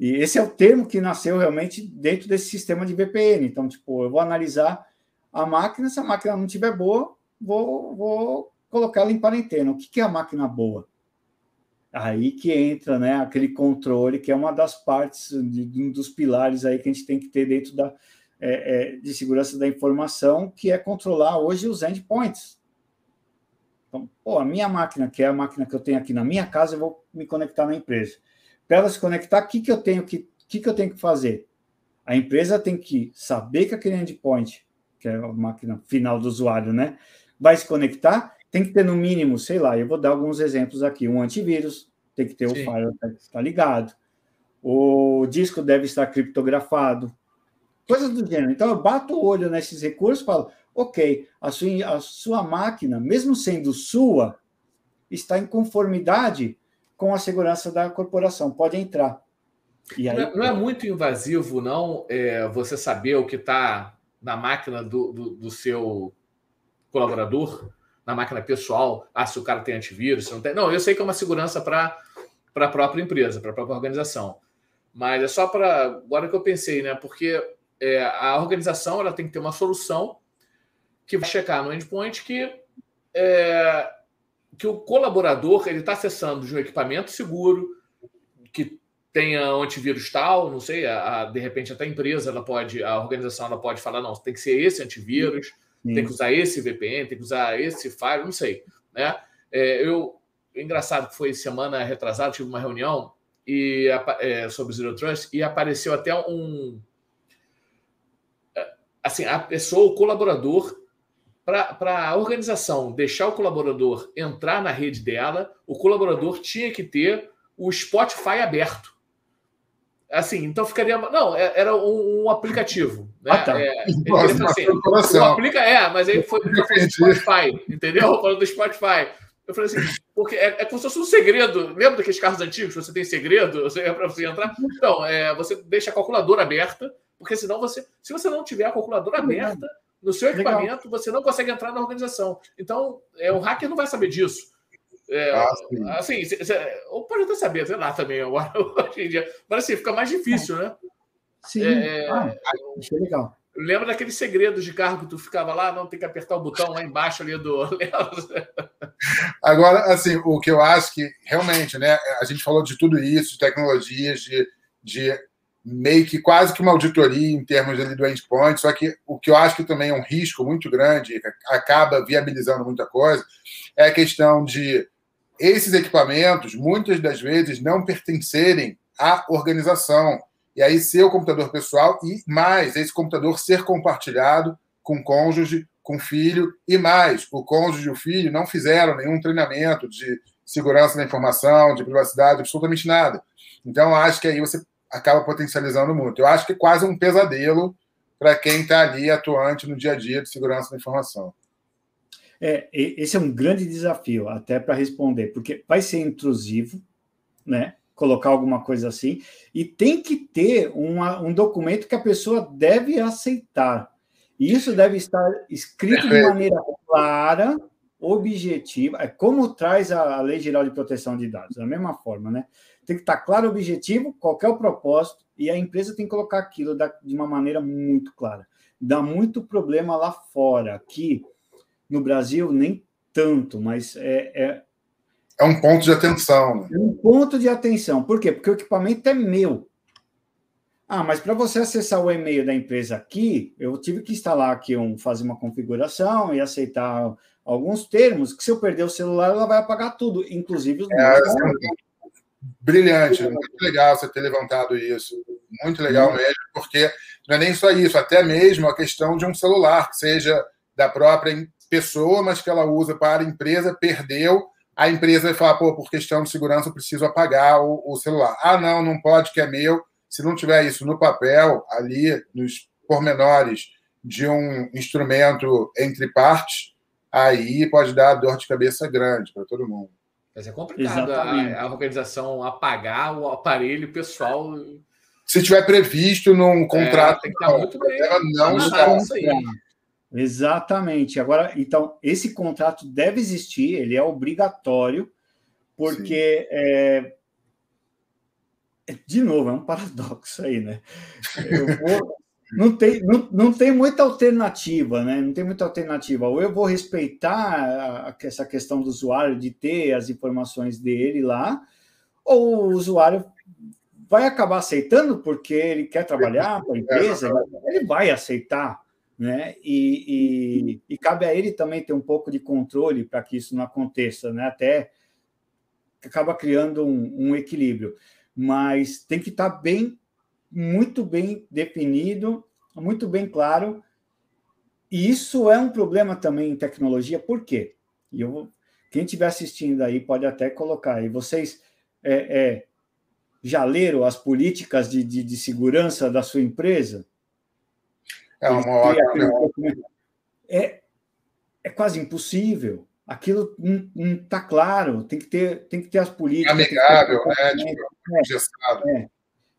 E esse é o termo que nasceu realmente dentro desse sistema de VPN. Então, tipo, eu vou analisar a máquina, se a máquina não estiver boa, vou, vou colocar ela em quarentena. O que, que é a máquina boa? Aí que entra né, aquele controle, que é uma das partes, de, de um dos pilares aí que a gente tem que ter dentro da, é, é, de segurança da informação, que é controlar hoje os endpoints. Então, pô, a minha máquina, que é a máquina que eu tenho aqui na minha casa, eu vou me conectar na empresa. Para ela se conectar, o que, que eu tenho que, que, que eu tenho que fazer? A empresa tem que saber que aquele endpoint, que é a máquina final do usuário, né, vai se conectar, tem que ter no mínimo, sei lá, eu vou dar alguns exemplos aqui, um antivírus, tem que ter Sim. o firewall que está ligado, o disco deve estar criptografado, coisas do gênero. Então, eu bato o olho nesses recursos e falo, ok, a sua, a sua máquina, mesmo sendo sua, está em conformidade com a segurança da corporação, pode entrar. Aí... Não, é, não, é, muito invasivo, não, é, você saber o que está na máquina do, do, do, seu colaborador, na máquina pessoal, ah, se o cara tem antivírus, se não tem. Não, eu sei que é uma segurança para a própria empresa, para a própria organização. Mas é só para. Agora que eu pensei, né? Porque é, a organização ela tem que ter uma solução que vai checar no endpoint que, é, que o colaborador ele está acessando de um equipamento seguro, que tenha um antivírus tal, não sei, a, a, de repente até a empresa, ela pode, a organização ela pode falar, não, tem que ser esse antivírus, Sim. tem que usar esse VPN, tem que usar esse firewall, não sei. Né? É, eu, engraçado que foi semana retrasada, tive uma reunião e, é, sobre Zero Trust e apareceu até um, assim, a pessoa, o colaborador, para a organização deixar o colaborador entrar na rede dela, o colaborador tinha que ter o Spotify aberto. Assim, então ficaria. Não, é, era um, um aplicativo. Né? Ah, tá. é, Nossa, assim, aplica, é, mas aí foi o Spotify, entendeu? Falando do Spotify. Eu falei assim, porque é, é como se fosse um segredo. Lembra daqueles carros antigos? Você tem segredo é para você entrar? Então, é, você deixa a calculadora aberta porque senão você, se você não tiver a calculadora aberta no seu equipamento, Legal. você não consegue entrar na organização. Então, é, o hacker não vai saber disso. É, ah, assim, cê, cê, ou pode até saber, sei lá também agora, hoje em dia. Mas assim, fica mais difícil, né? Sim. É, é ah, isso é legal. Lembra daqueles segredos de carro que tu ficava lá, não tem que apertar o botão lá embaixo ali do. Agora, assim, o que eu acho que realmente, né? A gente falou de tudo isso, de tecnologias, de, de meio que quase que uma auditoria em termos ali do endpoint, só que o que eu acho que também é um risco muito grande, acaba viabilizando muita coisa, é a questão de esses equipamentos, muitas das vezes, não pertencerem à organização. E aí ser o computador pessoal e mais, esse computador ser compartilhado com cônjuge, com filho e mais, o cônjuge e o filho não fizeram nenhum treinamento de segurança da informação, de privacidade, absolutamente nada. Então, acho que aí você acaba potencializando muito. Eu acho que é quase um pesadelo para quem está ali atuante no dia a dia de segurança da informação. É, esse é um grande desafio, até para responder, porque vai ser intrusivo, né? Colocar alguma coisa assim, e tem que ter uma, um documento que a pessoa deve aceitar. E isso deve estar escrito de maneira clara, objetiva, é como traz a Lei Geral de Proteção de Dados, da mesma forma, né? Tem que estar claro o objetivo, qual é o propósito, e a empresa tem que colocar aquilo de uma maneira muito clara. Dá muito problema lá fora. Aqui no Brasil, nem tanto, mas é, é é um ponto de atenção. Né? É um ponto de atenção. Por quê? Porque o equipamento é meu. Ah, mas para você acessar o e-mail da empresa aqui, eu tive que instalar aqui, um, fazer uma configuração e aceitar alguns termos, que se eu perder o celular, ela vai apagar tudo, inclusive os é, Brilhante, muito legal você ter levantado isso. Muito legal mesmo, porque não é nem só isso, até mesmo a questão de um celular, que seja da própria pessoa, mas que ela usa para a empresa, perdeu, a empresa vai falar, pô, por questão de segurança eu preciso apagar o, o celular. Ah, não, não pode, que é meu. Se não tiver isso no papel, ali, nos pormenores de um instrumento entre partes, aí pode dar dor de cabeça grande para todo mundo. Mas é complicado a, a, organização apagar o aparelho pessoal. Se tiver previsto num contrato, é, tem que estar muito bem. Não está isso aí. Exatamente. Agora, então, esse contrato deve existir, ele é obrigatório, porque é, de novo, é um paradoxo aí, né? Vou, não, tem, não, não tem muita alternativa, né? Não tem muita alternativa. Ou eu vou respeitar essa questão do usuário de ter as informações dele lá, ou o usuário vai acabar aceitando porque ele quer trabalhar para a empresa, ele vai aceitar né? E, e, e, cabe a ele também ter um pouco de controle para que isso não aconteça, né? Até acaba criando um, um equilíbrio, mas tem que estar tá bem, muito bem definido, muito bem claro. E isso é um problema também em tecnologia, por quê? E eu, quem estiver assistindo aí pode até colocar aí. Vocês é, é, já leram as políticas de, de, de segurança da sua empresa? É uma ótima. É, é quase impossível. Aquilo não está claro, tem que ter, tem que ter as políticas. Amigável, né? Tipo, é.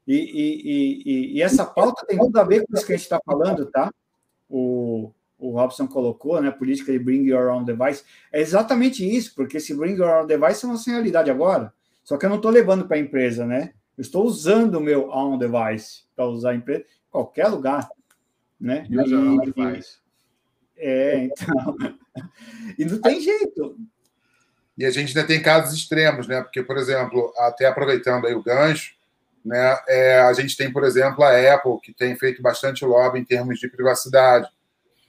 E, e, e, e, essa pauta tem tudo a ver com isso que a gente está falando, tá? O, o Robson colocou, né? Política de Bring Your Own Device. É exatamente isso, porque esse Bring Your Own Device é uma realidade agora. Só que eu não estou levando para a empresa, né? Eu estou usando o meu own device para usar a empresa em qualquer lugar né? E, e faz. É, então. e não tem jeito. E a gente ainda tem casos extremos, né? Porque, por exemplo, até aproveitando aí o gancho, né? É, a gente tem, por exemplo, a Apple, que tem feito bastante lobby em termos de privacidade.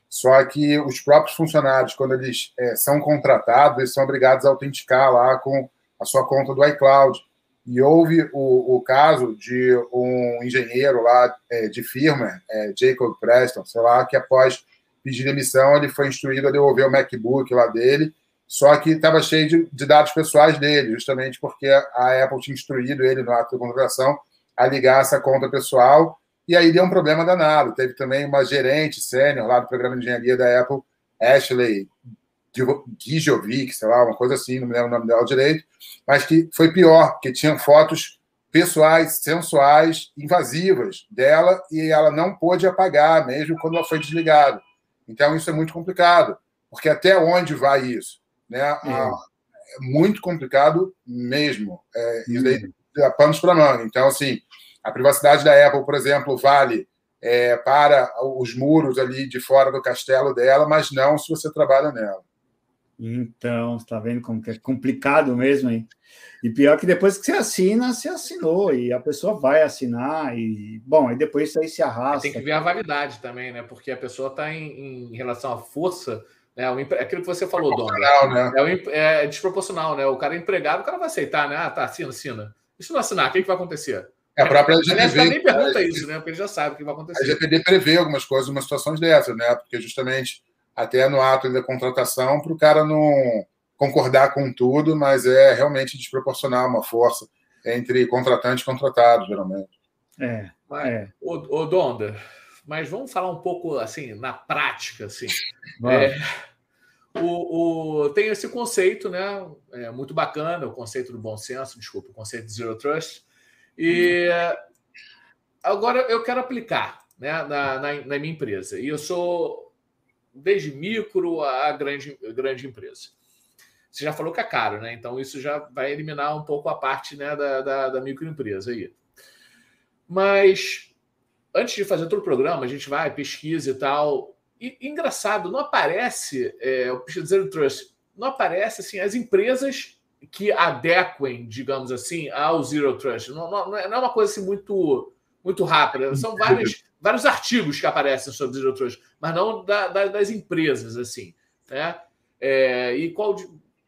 Só que os próprios funcionários, quando eles é, são contratados, eles são obrigados a autenticar lá com a sua conta do iCloud. E houve o, o caso de um engenheiro lá é, de firma, é, Jacob Preston, sei lá, que após pedir demissão, ele foi instruído a devolver o MacBook lá dele, só que estava cheio de, de, dados pessoais dele, justamente porque a Apple tinha instruído ele no ato de contratação a ligar essa conta pessoal, e aí deu um problema danado. Teve também uma gerente sênior lá do programa de engenharia da Apple, Ashley Gijovic, sei lá, uma coisa assim, não me lembro o nome dela direito, mas que foi pior, porque tinham fotos pessoais, sensuais, invasivas dela e ela não pôde apagar, mesmo quando ela foi desligada. Então, isso é muito complicado, porque até onde vai isso? Né? É, é muito complicado mesmo. É, isso daí dá panos para manga. Então, assim, a privacidade da Apple, por exemplo, vale é, para os muros ali de fora do castelo dela, mas não se você trabalha nela. Então, está vendo como que é complicado mesmo, hein? E pior que depois que você assina, você assinou, e a pessoa vai assinar, e bom, aí depois isso aí se arrasta. Tem que ver a validade também, né? Porque a pessoa está em, em, relação à força, né? Aquilo que você falou, Dom. Né? É, é, desproporcional, né? O cara é empregado, o cara vai aceitar, né? Ah, tá, assina, assina. E se não assinar, o que, que vai acontecer? É, a própria LGPD. Aliás, nem pergunta isso, né? Porque ele já sabe o que vai acontecer. A LGPD prevê algumas coisas, umas situações dessas, né? Porque justamente até no ato da contratação, para o cara não concordar com tudo, mas é realmente desproporcional uma força entre contratante e contratado, geralmente. É. Mas, é. O, o Donda, mas vamos falar um pouco assim, na prática, assim. É, o, o, tem esse conceito, né? É muito bacana, o conceito do bom senso, desculpa, o conceito de zero trust. E agora eu quero aplicar né, na, na, na minha empresa. E eu sou desde micro a grande, grande empresa. Você já falou que é caro, né? Então isso já vai eliminar um pouco a parte né, da, da, da microempresa aí. Mas antes de fazer todo o programa, a gente vai, pesquisa e tal. E engraçado, não aparece, é, o Zero Trust, não aparece assim, as empresas que adequem, digamos assim, ao Zero Trust. Não, não, não é uma coisa assim muito, muito rápida. São vários vários artigos que aparecem sobre Zero Trust, mas não da, da, das empresas, assim, né? É, e qual,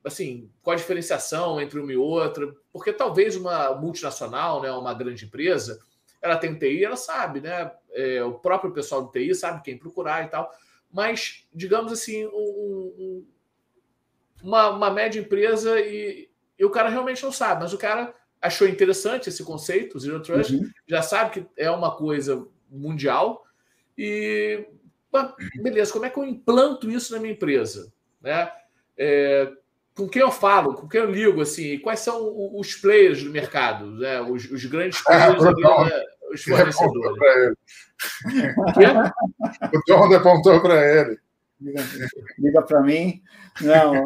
assim, qual a diferenciação entre uma e outra? Porque talvez uma multinacional, né, uma grande empresa, ela tem TI, ela sabe, né? É, o próprio pessoal do TI sabe quem procurar e tal. Mas, digamos assim, um, um, uma, uma média empresa e, e, o cara realmente não sabe, mas o cara achou interessante esse conceito, Zero Trust, uhum. já sabe que é uma coisa mundial e beleza, como é que eu implanto isso na minha empresa? Né? É, com quem eu falo, com quem eu ligo, assim, quais são os players do mercado, né? os, os grandes players, né? Os fornecedores. o Tom apontou para ele. Liga, para mim. Não,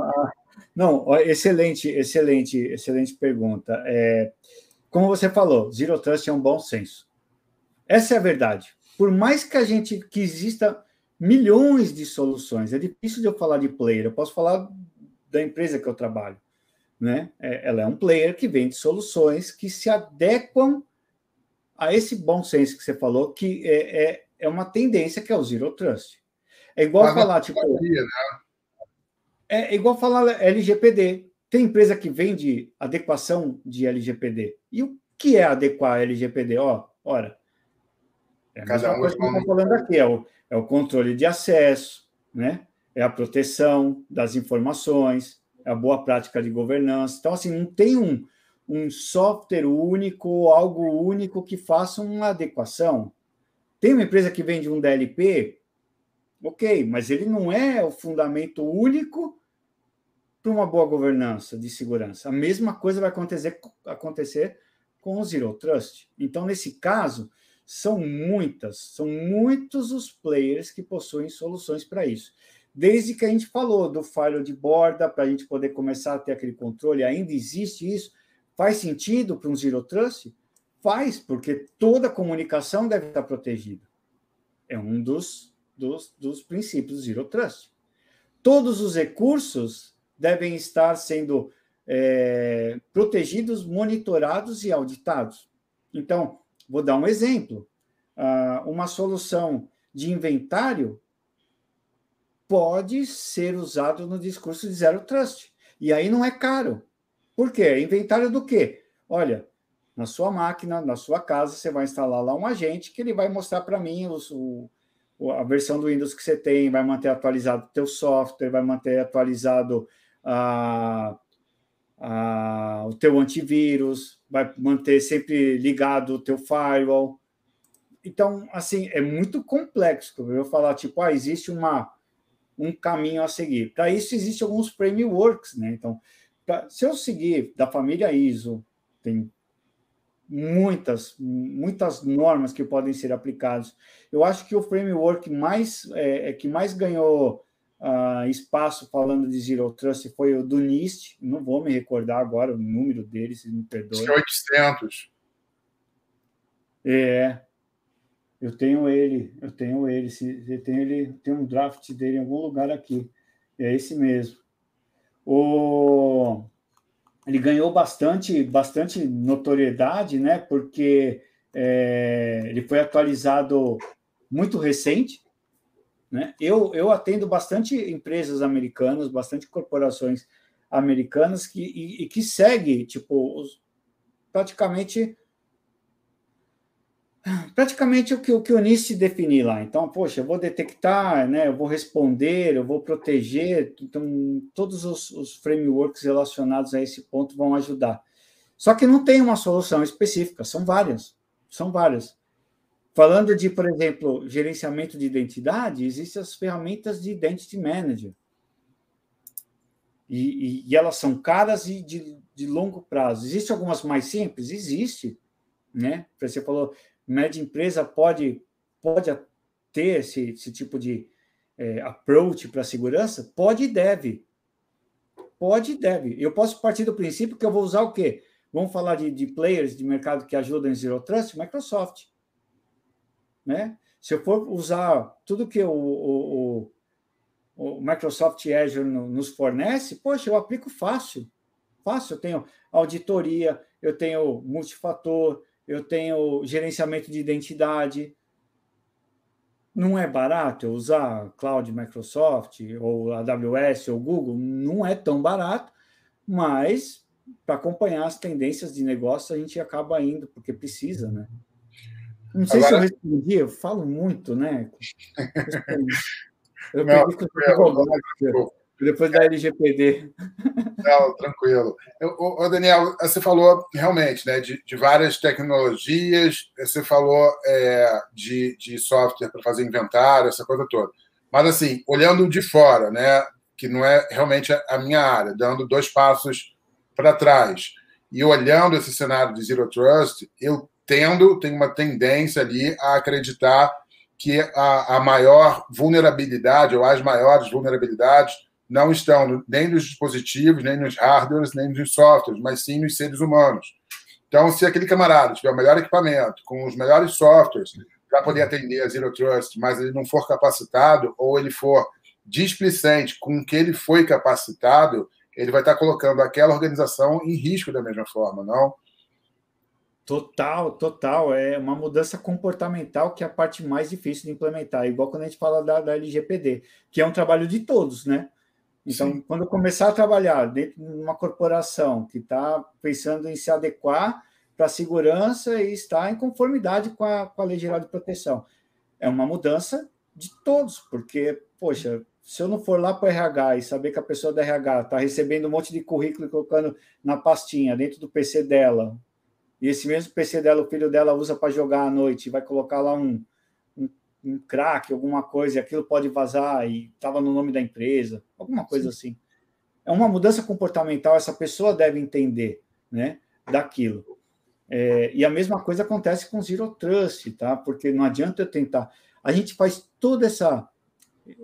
não, excelente, excelente, excelente pergunta. É, como você falou, Zero Trust é um bom senso. Essa é a verdade. Por mais que a gente que exista milhões de soluções, é difícil de eu falar de player. Eu posso falar da empresa que eu trabalho, né? É, ela é um player que vende soluções que se adequam a esse bom senso que você falou, que é, é, é uma tendência que é o Zero Trust. É igual Mas falar, tipo. Né? É igual falar LGPD. Tem empresa que vende adequação de LGPD. E o que é adequar LGPD? Ó, ora. É a Cada um coisa que eu falando aqui, é o, é o controle de acesso, né? é a proteção das informações, é a boa prática de governança. Então, assim, não tem um, um software único, algo único que faça uma adequação. Tem uma empresa que vende um DLP, ok, mas ele não é o fundamento único para uma boa governança de segurança. A mesma coisa vai acontecer, acontecer com o Zero Trust. Então, nesse caso, são muitas, são muitos os players que possuem soluções para isso. Desde que a gente falou do firewall de borda, para a gente poder começar a ter aquele controle, ainda existe isso, Faz sentido para um Zero Trust? Faz, porque toda comunicação deve estar protegida. É um dos, dos, dos princípios do Zero Trust. Todos os recursos devem estar sendo é, protegidos, monitorados e auditados. Então, vou dar um exemplo. Uh, uma solução de inventário pode ser usado no discurso de Zero Trust. E aí não é caro. Por quê? Inventário do quê? Olha, na sua máquina, na sua casa, você vai instalar lá um agente que ele vai mostrar para mim os, o, a versão do Windows que você tem, vai manter atualizado o teu software, vai manter atualizado a, a, o teu antivírus, vai manter sempre ligado o teu firewall. Então, assim, é muito complexo. Eu falar, tipo, ah, existe uma, um caminho a seguir. Para isso, existem alguns frameworks, né? Então, se eu seguir da família ISO, tem muitas, muitas normas que podem ser aplicadas. Eu acho que o framework mais é, é que mais ganhou uh, espaço falando de Zero Trust foi o do NIST. Não vou me recordar agora o número dele, se me perdoem. 800. É. Eu tenho ele, eu tenho ele, eu tenho ele, tem um draft dele em algum lugar aqui. É esse mesmo o, ele ganhou bastante, bastante notoriedade, né? Porque é, ele foi atualizado muito recente. Né? Eu, eu atendo bastante empresas americanas, bastante corporações americanas que, e, e que segue tipo, os, praticamente praticamente o que o que o NIST definir lá. Então, poxa, eu vou detectar, né, eu vou responder, eu vou proteger. Então, todos os, os frameworks relacionados a esse ponto vão ajudar. Só que não tem uma solução específica, são várias, são várias. Falando de, por exemplo, gerenciamento de identidade, existem as ferramentas de Identity Manager. E, e, e elas são caras e de, de longo prazo. Existem algumas mais simples? Existe. Né? Você falou, média empresa pode, pode ter esse, esse tipo de é, approach para segurança? Pode e deve. Pode e deve. Eu posso partir do princípio que eu vou usar o quê? Vamos falar de, de players de mercado que ajudam em Zero Trust? Microsoft. Né? Se eu for usar tudo que o, o, o, o Microsoft Azure nos fornece, poxa, eu aplico fácil. Fácil. Eu tenho auditoria, eu tenho multifator, eu tenho gerenciamento de identidade. Não é barato eu usar cloud Microsoft ou AWS ou Google, não é tão barato, mas para acompanhar as tendências de negócio a gente acaba indo, porque precisa, né? Não sei Agora... se eu respondi, eu falo muito, né? Eu, não, eu, Depois da LGPD. Não, tranquilo. O, Daniel, você falou realmente né, de, de várias tecnologias, você falou é, de, de software para fazer inventário, essa coisa toda. Mas, assim, olhando de fora, né, que não é realmente a minha área, dando dois passos para trás e olhando esse cenário de Zero Trust, eu tendo, tenho uma tendência ali a acreditar que a, a maior vulnerabilidade, ou as maiores vulnerabilidades, não estão nem nos dispositivos, nem nos hardwares, nem nos softwares, mas sim nos seres humanos. Então, se aquele camarada tiver o melhor equipamento, com os melhores softwares, para poder atender a Zero Trust, mas ele não for capacitado, ou ele for displicente com o que ele foi capacitado, ele vai estar colocando aquela organização em risco da mesma forma, não? Total, total. É uma mudança comportamental que é a parte mais difícil de implementar, igual quando a gente fala da, da LGPD, que é um trabalho de todos, né? Então, Sim. quando eu começar a trabalhar dentro de uma corporação que está pensando em se adequar para a segurança e estar em conformidade com a, com a Lei Geral de Proteção, é uma mudança de todos, porque, poxa, se eu não for lá para o RH e saber que a pessoa da RH está recebendo um monte de currículo e colocando na pastinha dentro do PC dela, e esse mesmo PC dela, o filho dela usa para jogar à noite, vai colocar lá um, um crack, alguma coisa, e aquilo pode vazar e estava no nome da empresa, alguma coisa Sim. assim. É uma mudança comportamental, essa pessoa deve entender né, daquilo. É, e a mesma coisa acontece com Zero Trust, tá? Porque não adianta eu tentar. A gente faz todo essa,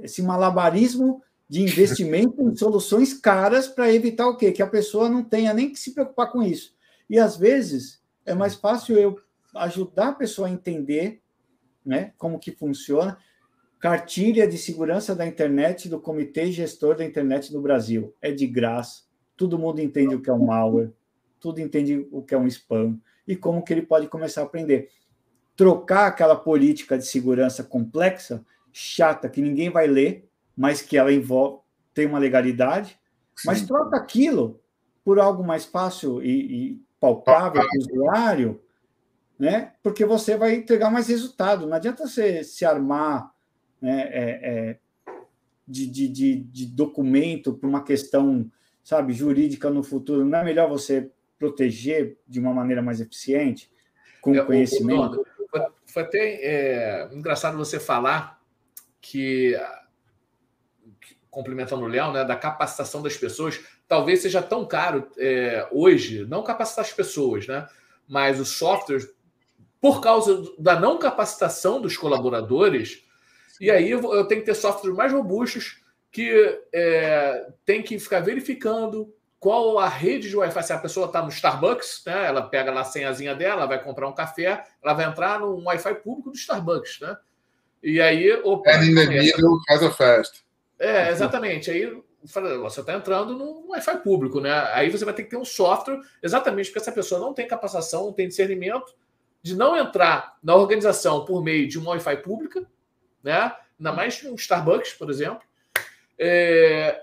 esse malabarismo de investimento em soluções caras para evitar o quê? Que a pessoa não tenha nem que se preocupar com isso. E às vezes é mais fácil eu ajudar a pessoa a entender né? Como que funciona? Cartilha de segurança da internet do Comitê Gestor da Internet no Brasil. É de graça. Todo mundo entende o que é um malware, tudo entende o que é um spam e como que ele pode começar a aprender. Trocar aquela política de segurança complexa, chata, que ninguém vai ler, mas que ela envolve, tem uma legalidade, Sim. mas troca aquilo por algo mais fácil e, e palpável para o usuário, né? Porque você vai entregar mais resultado. Não adianta você se armar né, é, é, de, de, de, de documento para uma questão, sabe, jurídica no futuro. Não é melhor você proteger de uma maneira mais eficiente, com é, conhecimento? foi, foi, até é, engraçado você falar que, complementando o Léo, né, da capacitação das pessoas, talvez seja tão caro é, hoje, não capacitar as pessoas, né, mas os softwares por causa da não capacitação dos colaboradores. E aí eu, tenho que ter softwares mais robustos que é, tem que ficar verificando qual a rede de Wi-Fi. Se a pessoa está no Starbucks, né, ela pega lá a senhazinha dela, vai comprar um café, ela vai entrar no Wi-Fi público do Starbucks, né? E aí, opa, And in the middle, faz a festa. É, exatamente. Aí você está entrando no Wi-Fi público, né? Aí você vai ter que ter um software, exatamente porque essa pessoa não tem capacitação, não tem discernimento, de não entrar na organização por meio de uma Wi-Fi pública, né? ainda mais um Starbucks, por exemplo. É...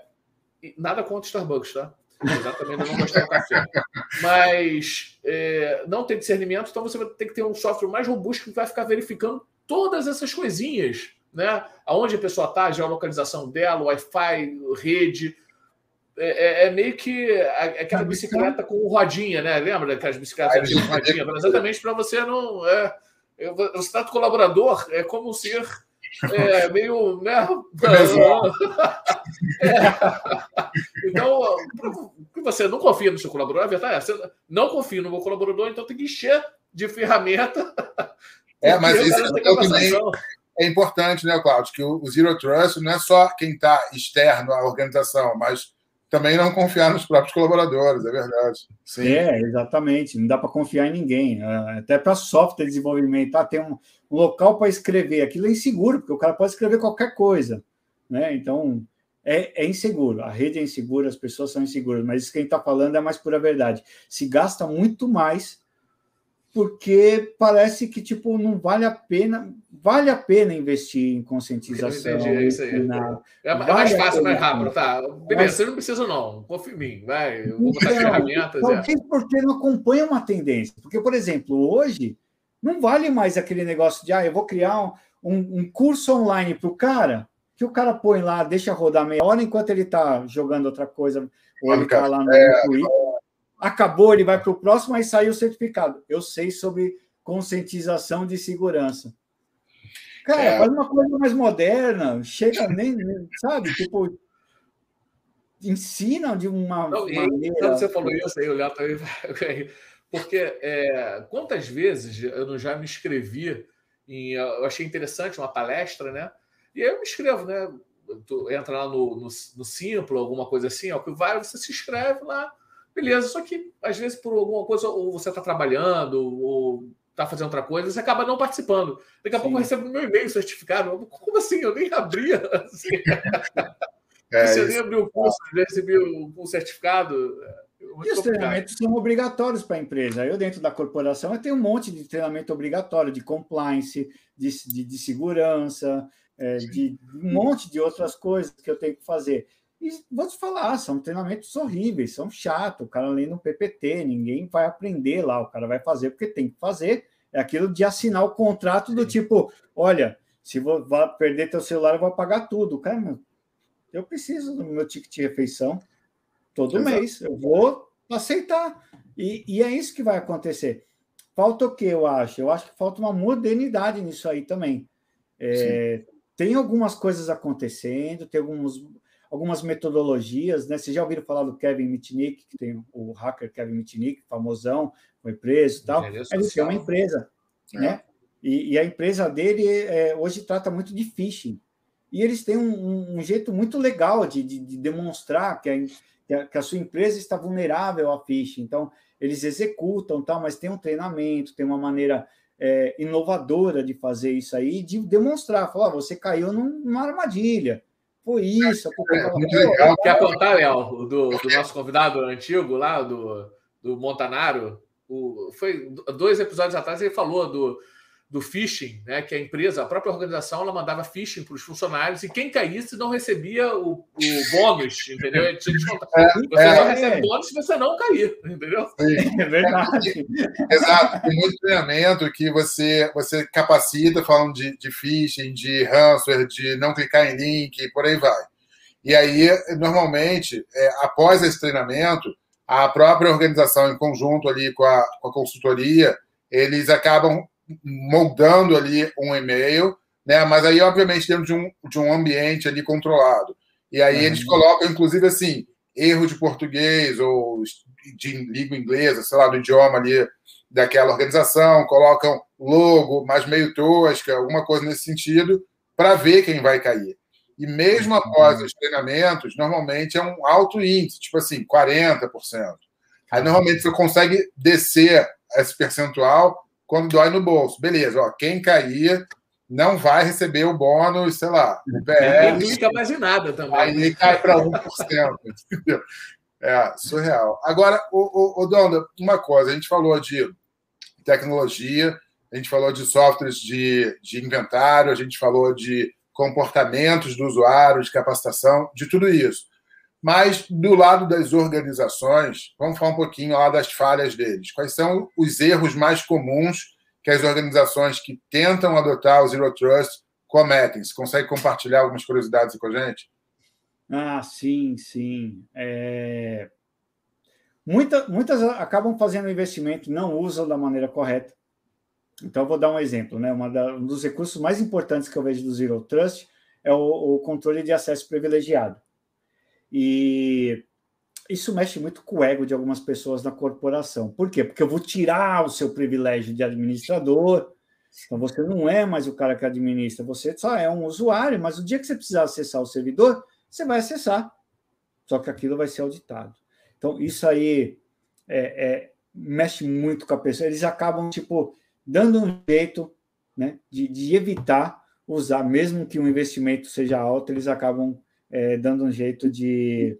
Nada contra Starbucks, tá? Exatamente, não gostar do café. Mas é, não tem discernimento, então você vai ter que ter um software mais robusto que vai ficar verificando todas essas coisinhas, né? Aonde a pessoa está, a geolocalização dela, Wi-Fi, rede, é, é, é, meio que aquela bicicleta com rodinha, né? Lembra daquelas bicicletas com rodinha? Exatamente para você não. É, você está colaborador, é como ser é, meio. Né? é. Então, você não confia no seu colaborador, a verdade é, você não confia no meu colaborador, então tem que encher de ferramenta. É, mas isso é, também é importante, né, Cláudio? Que o Zero Trust não é só quem está externo à organização, mas também não confiar nos próprios colaboradores, é verdade. Sim. É, exatamente. Não dá para confiar em ninguém. É, até para software de desenvolvimento, ah, tem um, um local para escrever. Aquilo é inseguro, porque o cara pode escrever qualquer coisa. Né? Então, é, é, inseguro. A rede é insegura, as pessoas são inseguras, mas isso que a gente está falando é mais pura verdade. Se gasta muito mais porque parece que tipo não vale a pena vale a pena investir em conscientização entendi, é isso aí. Na, é, vale mais fácil mais rápido tá beleza mas, você não precisa não confia em mim vai eu vou botar então, ferramentas é. porque não acompanha uma tendência porque por exemplo hoje não vale mais aquele negócio de ah eu vou criar um, um, um curso online para o cara que o cara põe lá, deixa rodar meia hora enquanto ele está jogando outra coisa, ou ele está lá no é, Twitter. Acabou, ele vai para o próximo, aí saiu o certificado. Eu sei sobre conscientização de segurança. Cara, é. faz uma coisa mais moderna, chega nem, sabe? Tipo, ensina de uma não, maneira. Você falou isso aí, o Léo também. Porque é, quantas vezes eu não já me inscrevi em. Eu achei interessante uma palestra, né? E aí eu me inscrevo, né? Tu entra lá no, no, no Simplo, alguma coisa assim, ó, que vai, você se inscreve lá, beleza. Só que às vezes por alguma coisa, ou você está trabalhando, ou está fazendo outra coisa, você acaba não participando. Daqui a Sim. pouco eu recebo meu e-mail certificado. Como assim? Eu nem abria. Assim. É, você nem abriu o curso, já recebeu o certificado. É e os treinamentos são obrigatórios para a empresa. Eu, dentro da corporação, eu tenho um monte de treinamento obrigatório de compliance, de, de, de segurança, é, de um monte de outras coisas que eu tenho que fazer. E vou te falar, são treinamentos horríveis, são chatos. O cara lê no PPT, ninguém vai aprender lá, o cara vai fazer porque tem que fazer. É aquilo de assinar o contrato do tipo: olha, se vou perder teu celular, eu vou pagar tudo. Cara, eu preciso do meu ticket de refeição todo Exato. mês, eu vou aceitar. E, e é isso que vai acontecer. Falta o que eu acho? Eu acho que falta uma modernidade nisso aí também. É, tem algumas coisas acontecendo, tem alguns, algumas metodologias, né? Vocês já ouviram falar do Kevin Mitnick, que tem o hacker Kevin Mitnick, famosão, foi preso e tal. Ele é uma empresa, é. né? E, e, a empresa dele é, hoje trata muito de phishing. E eles têm um, um jeito muito legal de, de, de demonstrar que a, que a, sua empresa está vulnerável a phishing. Então, eles executam, tal, mas tem um treinamento, tem uma maneira é, inovadora de fazer isso aí, de demonstrar, falar, ah, você caiu num, numa armadilha. Foi isso. É, muito legal. Quer contar, Léo, do, do, nosso convidado antigo lá, do, do Montanaro? O, foi dois episódios atrás, ele falou do, do phishing, né, que a empresa, a própria organização, ela mandava phishing para os funcionários e quem caísse não recebia o, o bônus, entendeu? É, você é, não recebe bônus se você não cair, entendeu? Sim. É verdade. Exato. Tem muito treinamento que você, você capacita falando de, de phishing, de ransomware, de não clicar em link e por aí vai. E aí, normalmente, é, após esse treinamento, a própria organização, em conjunto ali com a, com a consultoria, eles acabam moldando ali um e-mail, né? Mas aí, obviamente, dentro de um, de um ambiente ali controlado. E aí uhum. eles colocam, inclusive, assim, erro de português ou de língua inglesa, sei lá, do idioma ali daquela organização, colocam logo, mas meio tosca, alguma coisa nesse sentido, para ver quem vai cair. E mesmo após uhum. os treinamentos, normalmente é um alto índice, tipo assim, 40%. Aí normalmente você consegue descer esse percentual quando dói no bolso. Beleza, ó, quem cair não vai receber o bônus, sei lá, o PS. Não clica mais em nada também. Aí cai para 1%. entendeu? É, surreal. Agora, o, o, o Donda, uma coisa, a gente falou de tecnologia, a gente falou de softwares de, de inventário, a gente falou de comportamentos do usuário, de capacitação, de tudo isso. Mas do lado das organizações, vamos falar um pouquinho lá das falhas deles. Quais são os erros mais comuns que as organizações que tentam adotar o Zero Trust cometem? Você consegue compartilhar algumas curiosidades com a gente? Ah, sim, sim. É... Muita, muitas acabam fazendo investimento, não usam da maneira correta. Então, vou dar um exemplo. Né? Da, um dos recursos mais importantes que eu vejo do Zero Trust é o, o controle de acesso privilegiado. E isso mexe muito com o ego de algumas pessoas na corporação. Por quê? Porque eu vou tirar o seu privilégio de administrador. Então você não é mais o cara que administra, você só é um usuário, mas o dia que você precisar acessar o servidor, você vai acessar. Só que aquilo vai ser auditado. Então, isso aí é, é, mexe muito com a pessoa. Eles acabam, tipo, dando um jeito né, de, de evitar usar, mesmo que o investimento seja alto, eles acabam é, dando um jeito de,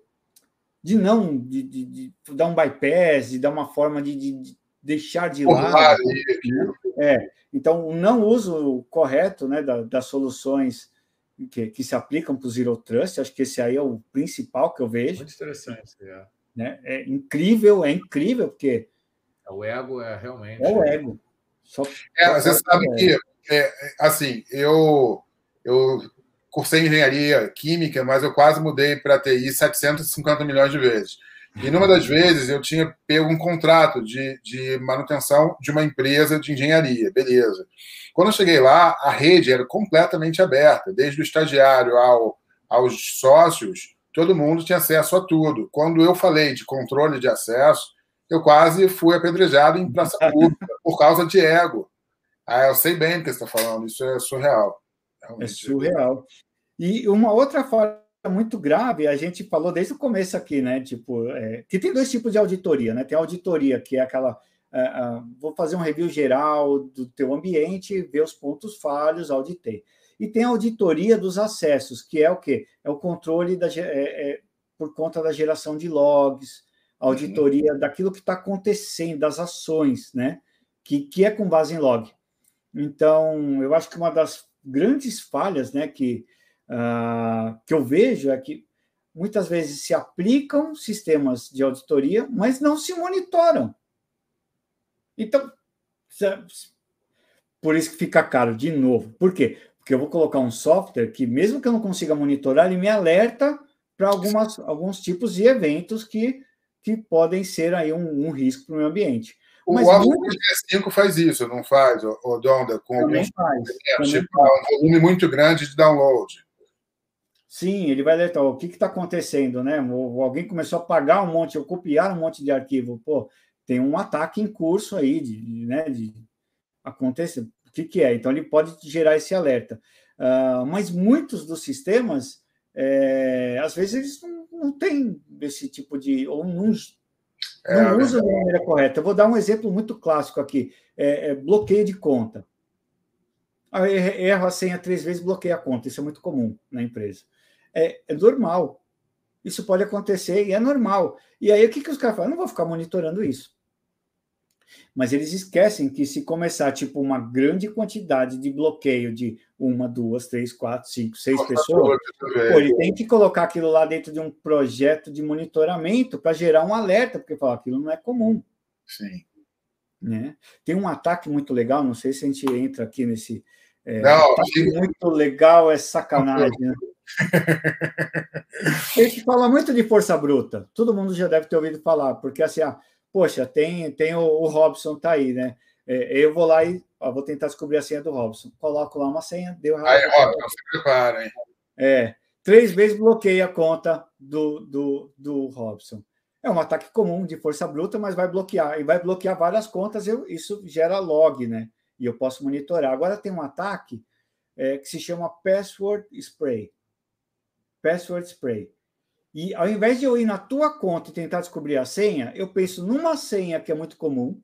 de não, de, de, de, dar um bypass, de dar uma forma de, de deixar de lado. Né? É, então, o não uso correto né, da, das soluções que, que se aplicam para o Zero Trust, acho que esse aí é o principal que eu vejo. Muito interessante. É, né? é incrível, é incrível, porque. É, o ego é realmente. É o ego. Só, é, você sabe que, é, assim, eu, eu cursei engenharia química, mas eu quase mudei para TI 750 milhões de vezes. E numa das vezes eu tinha pego um contrato de, de manutenção de uma empresa de engenharia, beleza. Quando eu cheguei lá, a rede era completamente aberta, desde o estagiário ao, aos sócios, todo mundo tinha acesso a tudo. Quando eu falei de controle de acesso, eu quase fui apedrejado em praça pública por causa de ego. Ah, eu sei bem do que você está falando, isso é surreal. É surreal. E uma outra forma muito grave, a gente falou desde o começo aqui, né? Tipo, é, que tem dois tipos de auditoria, né? Tem a auditoria, que é aquela. Vou fazer um review geral do teu ambiente, ver os pontos falhos, auditei. E tem a auditoria dos acessos, que é o quê? É o controle da, é, é por conta da geração de logs, auditoria uhum. daquilo que está acontecendo, das ações, né? Que, que é com base em log. Então, eu acho que uma das grandes falhas, né, que uh, que eu vejo é que muitas vezes se aplicam sistemas de auditoria, mas não se monitoram. Então, por isso que fica caro de novo. Por quê? Porque eu vou colocar um software que, mesmo que eu não consiga monitorar, ele me alerta para alguns tipos de eventos que, que podem ser aí um, um risco para o meio ambiente. O Mas Office muito... 365 faz isso, não faz, o Donda? Com alguns faz, também tipo, faz. um volume muito grande de download. Sim, ele vai alertar o que está acontecendo, né? Alguém começou a pagar um monte, ou copiar um monte de arquivo. Pô, tem um ataque em curso aí, de, né? De acontecer. O que, que é? Então ele pode gerar esse alerta. Uh, mas muitos dos sistemas, é, às vezes, eles não, não têm esse tipo de. ou não, é, não usam da maneira correta. Eu vou dar um exemplo muito clássico aqui: é, é bloqueio de conta. Eu erro a senha três vezes, bloqueia a conta. Isso é muito comum na empresa é, é normal. Isso pode acontecer e é normal. E aí o que, que os caras falam? Eu não vou ficar monitorando isso. Mas eles esquecem que se começar tipo uma grande quantidade de bloqueio de uma, duas, três, quatro, cinco, seis pessoas, pô, ele tem que colocar aquilo lá dentro de um projeto de monitoramento para gerar um alerta, porque fala, aquilo não é comum. Sim. Né? Tem um ataque muito legal, não sei se a gente entra aqui nesse. É, não, muito legal, é sacanagem. Né? A gente fala muito de força bruta. Todo mundo já deve ter ouvido falar, porque assim, ah, poxa, tem, tem o, o Robson, tá aí, né? É, eu vou lá e ó, vou tentar descobrir a senha do Robson. Coloco lá uma senha, deu errado. Aí, Robson, se prepara, hein? É, três vezes bloqueei a conta do, do, do Robson. É um ataque comum de força bruta, mas vai bloquear. E vai bloquear várias contas, eu, isso gera log, né? E eu posso monitorar. Agora tem um ataque é, que se chama Password Spray password spray. E ao invés de eu ir na tua conta e tentar descobrir a senha, eu penso numa senha que é muito comum,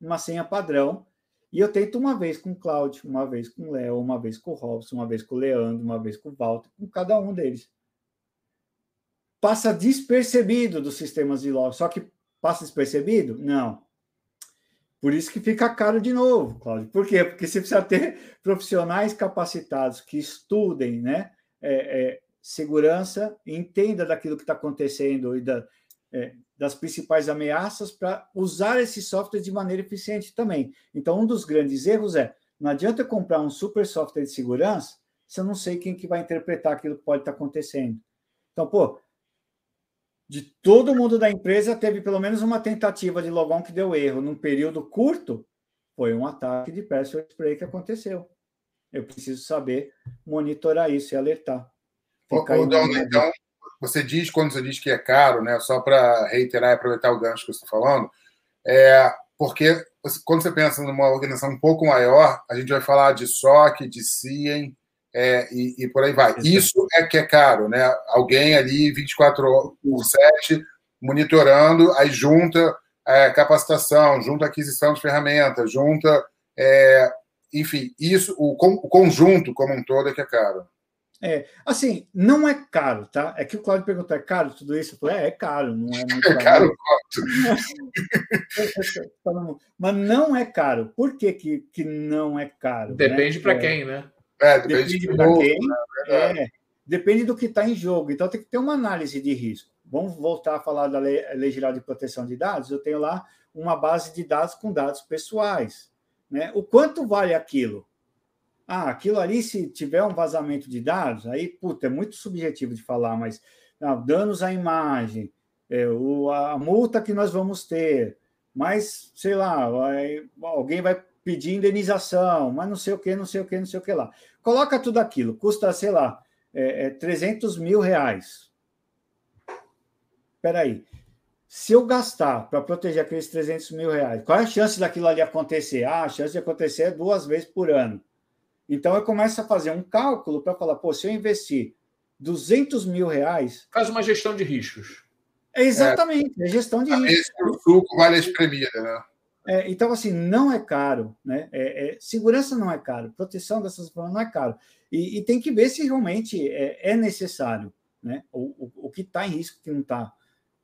uma senha padrão, e eu tento uma vez com o Cláudio, uma vez com o Léo, uma vez com o Robson, uma vez com o Leandro, uma vez com o Walter, com cada um deles. Passa despercebido dos sistemas de log, só que passa despercebido? Não. Por isso que fica caro de novo, Cláudio. Por quê? Porque você precisa ter profissionais capacitados que estudem, né? É, é, segurança, entenda daquilo que está acontecendo e da, é, das principais ameaças para usar esse software de maneira eficiente também. Então, um dos grandes erros é não adianta comprar um super software de segurança se eu não sei quem que vai interpretar aquilo que pode estar tá acontecendo. Então, pô, de todo mundo da empresa teve pelo menos uma tentativa de logon que deu erro num período curto, foi um ataque de password spray que aconteceu. Eu preciso saber monitorar isso e alertar. Então, você diz, quando você diz que é caro, né, só para reiterar e aproveitar o gancho que você está falando, é porque quando você pensa numa organização um pouco maior, a gente vai falar de SOC, de CIEM, é, e, e, por aí vai. Isso é que é caro, né? Alguém ali 24 por 7 monitorando, aí junta é, capacitação, junta aquisição de ferramentas, junta é, enfim, isso, o, o conjunto como um todo é que é caro. É, assim, não é caro, tá? É que o Claudio perguntou, é caro tudo isso? Eu falei, é, é caro, não é muito é caro. Mas não é caro. Por que, que, que não é caro? Né? Depende né? para quem, né? É, depende, depende para quem. Né? É, depende do que está em jogo. Então tem que ter uma análise de risco. Vamos voltar a falar da Lei, Lei Geral de Proteção de Dados. Eu tenho lá uma base de dados com dados pessoais. Né? O quanto vale aquilo? Ah, aquilo ali, se tiver um vazamento de dados, aí, puta, é muito subjetivo de falar, mas não, danos à imagem, é, o, a multa que nós vamos ter, mas, sei lá, vai, alguém vai pedir indenização, mas não sei o que, não sei o que, não sei o que lá. Coloca tudo aquilo, custa, sei lá, é, é 300 mil reais. Espera aí. Se eu gastar para proteger aqueles 300 mil reais, qual é a chance daquilo ali acontecer? Ah, a chance de acontecer é duas vezes por ano. Então eu começo a fazer um cálculo para falar, pô, se eu investir 200 mil reais. Faz uma gestão de riscos. É exatamente, é, é gestão de riscos. O suco vale a espremida, né? É, então, assim, não é caro, né? É, é, segurança não é caro, proteção dessas informações não é caro. E, e, tem que ver se realmente é, é necessário, né? O, o, o que está em risco, o que não está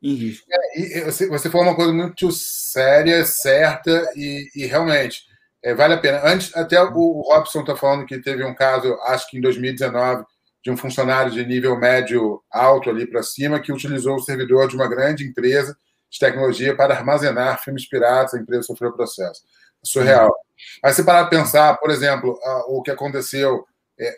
em risco. É, você, você falou uma coisa muito séria, certa, e, e realmente é, vale a pena. Antes, até o Robson está falando que teve um caso, acho que em 2019, de um funcionário de nível médio alto ali para cima, que utilizou o servidor de uma grande empresa de tecnologia para armazenar filmes piratas, a empresa sofreu processo. Surreal. Aí você parar de pensar, por exemplo, o que aconteceu, é,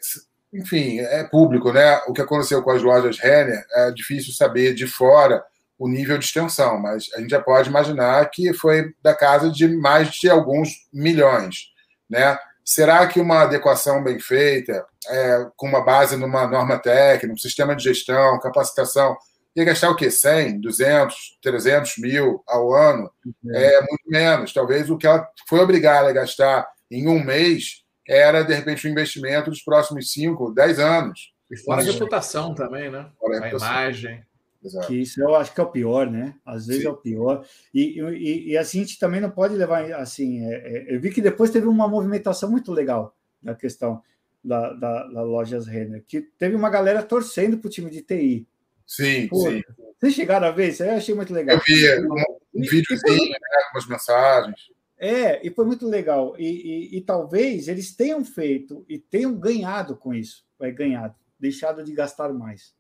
enfim, é público, né? O que aconteceu com as lojas Renner, é difícil saber de fora o nível de extensão, mas a gente já pode imaginar que foi da casa de mais de alguns milhões, né? Será que uma adequação bem feita, é, com uma base numa norma técnica, um sistema de gestão, capacitação, ia gastar o quê? 100, 200, 300 mil ao ano? Uhum. É muito menos. Talvez o que ela foi obrigada a gastar em um mês era, de repente, um investimento dos próximos 5, 10 anos. E fora a reputação também, né? A, a imagem. Exato. Que isso eu acho que é o pior, né? Às vezes Sim. é o pior. E, e, e, assim, a gente também não pode levar assim. É, é, eu vi que depois teve uma movimentação muito legal da questão da, da, da lojas Renner, que teve uma galera torcendo para o time de TI. Sim, Pô, sim. Vocês chegaram a ver isso? Eu achei muito legal. Eu vi um, um videozinho, né, com as mensagens. É, e foi muito legal. E, e, e, talvez eles tenham feito e tenham ganhado com isso. Vai ganhado, deixado de gastar mais.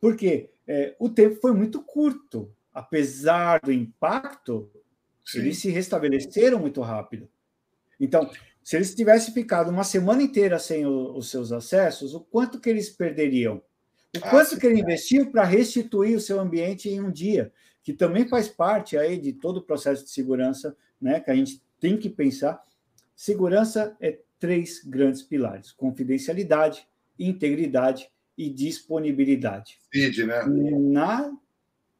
Porque é, o tempo foi muito curto. Apesar do impacto, Sim. eles se restabeleceram muito rápido. Então, se eles tivessem ficado uma semana inteira sem o, os seus acessos, o quanto que eles perderiam? O ah, quanto que ele investiu para restituir o seu ambiente em um dia, que também faz parte aí de todo o processo de segurança, né? Que a gente tem que pensar. Segurança é três grandes pilares: confidencialidade, integridade e disponibilidade. CID, né? Na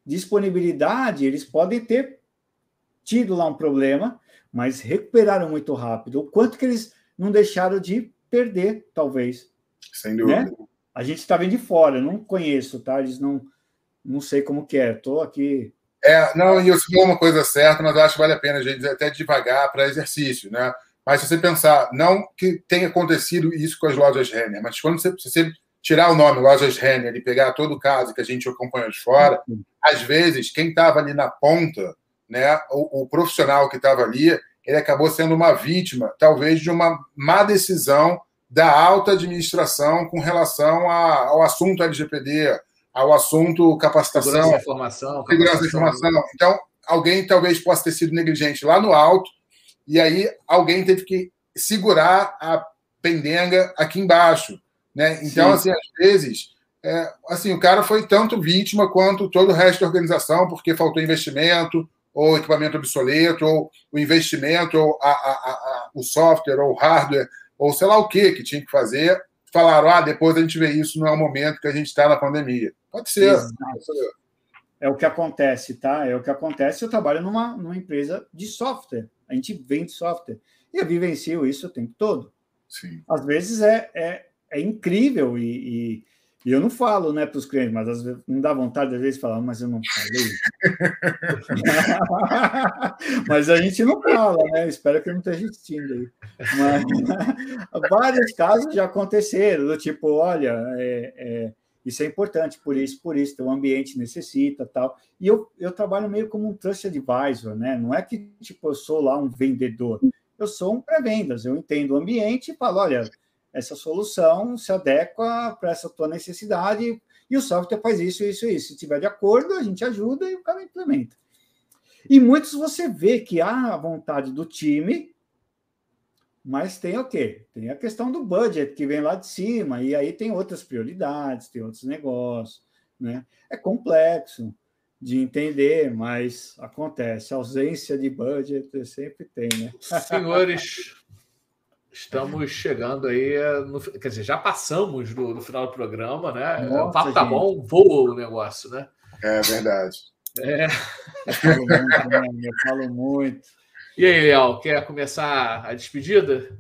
disponibilidade, eles podem ter tido lá um problema, mas recuperaram muito rápido. O quanto que eles não deixaram de perder, talvez. Sem dúvida. Né? A gente está vendo de fora, não conheço, tá? Eles não, não sei como que é. Estou aqui. É, não, e eu falou uma coisa certa, mas acho que vale a pena a gente até devagar para exercício, né? Mas se você pensar, não que tenha acontecido isso com as lojas Renner, mas quando você, você tirar o nome lojas Renner e pegar todo o caso que a gente acompanhou de fora, às vezes quem estava ali na ponta, né, o, o profissional que estava ali, ele acabou sendo uma vítima, talvez de uma má decisão da alta administração com relação a, ao assunto LGPD, ao assunto capacitação, segurança da informação, segurança da informação. Então, alguém talvez possa ter sido negligente lá no alto e aí alguém teve que segurar a pendenga aqui embaixo, né? Então, Sim. assim, às vezes, é, assim, o cara foi tanto vítima quanto todo o resto da organização, porque faltou investimento, ou equipamento obsoleto, ou o investimento, ou a, a, a, o software, ou o hardware ou sei lá o que que tinha que fazer, falaram: ah, depois a gente vê isso, não é o momento que a gente está na pandemia. Pode ser. É o que acontece, tá? É o que acontece. Eu trabalho numa, numa empresa de software. A gente vende software. E eu vivencio isso o tempo todo. Sim. Às vezes é, é, é incrível e, e e eu não falo, né, para os clientes, mas às vezes não dá vontade às vezes falar, mas eu não falei. mas a gente não fala, né? Espero que não esteja assistindo aí. Mas vários casos já aconteceram, do tipo, olha, é, é, isso é importante, por isso, por isso, o ambiente necessita tal. E eu, eu trabalho meio como um trust advisor, né? Não é que tipo, eu sou lá um vendedor, eu sou um pré-vendas, eu entendo o ambiente e falo, olha essa solução se adequa para essa tua necessidade e o software faz isso, isso isso. Se tiver de acordo, a gente ajuda e o cara implementa. E muitos você vê que há a vontade do time Mas tem o quê? Tem a questão do budget que vem lá de cima, e aí tem outras prioridades, tem outros negócios, né? É complexo de entender, mas acontece. A ausência de budget sempre tem, né? Senhores, estamos chegando aí, no, quer dizer, já passamos do, do final do programa, né? Nossa, o papo tá bom, voa o negócio, né? É verdade. É. Eu falo muito, né? Eu falo muito. E aí, Léo, quer começar a despedida?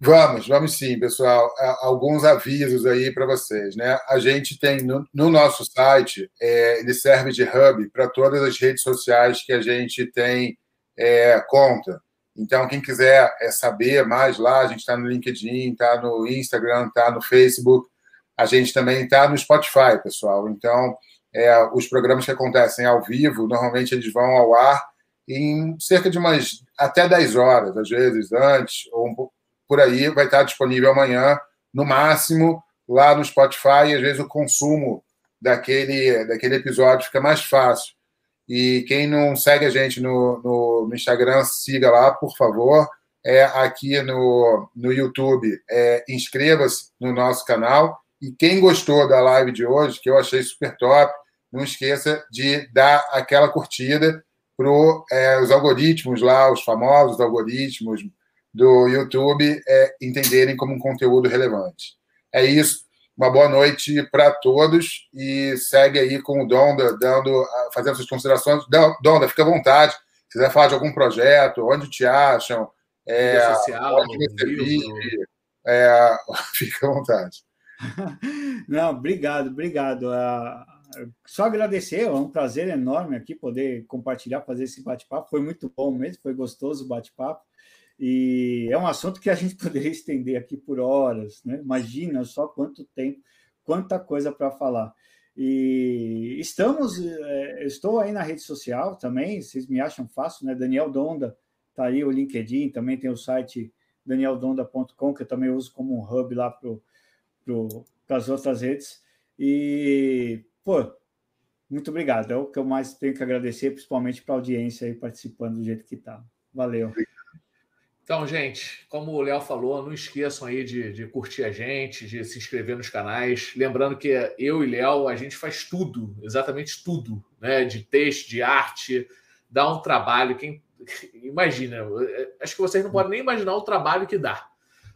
Vamos, vamos sim, pessoal. Alguns avisos aí para vocês, né? A gente tem no, no nosso site, é, ele serve de hub para todas as redes sociais que a gente tem é, conta. Então, quem quiser é, saber mais lá, a gente está no LinkedIn, está no Instagram, está no Facebook. A gente também está no Spotify, pessoal. Então, é, os programas que acontecem ao vivo, normalmente eles vão ao ar em cerca de umas até 10 horas, às vezes antes, ou por aí, vai estar disponível amanhã, no máximo, lá no Spotify, e às vezes o consumo daquele, daquele episódio fica mais fácil. E quem não segue a gente no, no, no Instagram, siga lá, por favor. É, aqui no, no YouTube, é, inscreva-se no nosso canal. E quem gostou da live de hoje, que eu achei super top, não esqueça de dar aquela curtida para é, os algoritmos lá, os famosos algoritmos do YouTube, é, entenderem como um conteúdo relevante. É isso. Uma boa noite para todos e segue aí com o Donda, dando, fazendo suas considerações. Donda, fica à vontade. Se quiser falar de algum projeto, onde te acham, é, social, onde você vive, é, fica à vontade. Não, obrigado, obrigado. Uh só agradecer, é um prazer enorme aqui poder compartilhar, fazer esse bate-papo. Foi muito bom mesmo, foi gostoso o bate-papo. E é um assunto que a gente poderia estender aqui por horas, né? Imagina só quanto tempo, quanta coisa para falar. E estamos, é, estou aí na rede social também, vocês me acham fácil, né? Daniel Donda, tá aí o LinkedIn, também tem o site danieldonda.com, que eu também uso como um hub lá para as outras redes. E pô, muito obrigado. É o que eu mais tenho que agradecer, principalmente para a audiência aí participando do jeito que está. Valeu. Então, gente, como o Léo falou, não esqueçam aí de, de, curtir a gente, de se inscrever nos canais. Lembrando que eu e Léo, a gente faz tudo, exatamente tudo, né? De texto, de arte, dá um trabalho. Quem imagina, acho que vocês não podem nem imaginar o trabalho que dá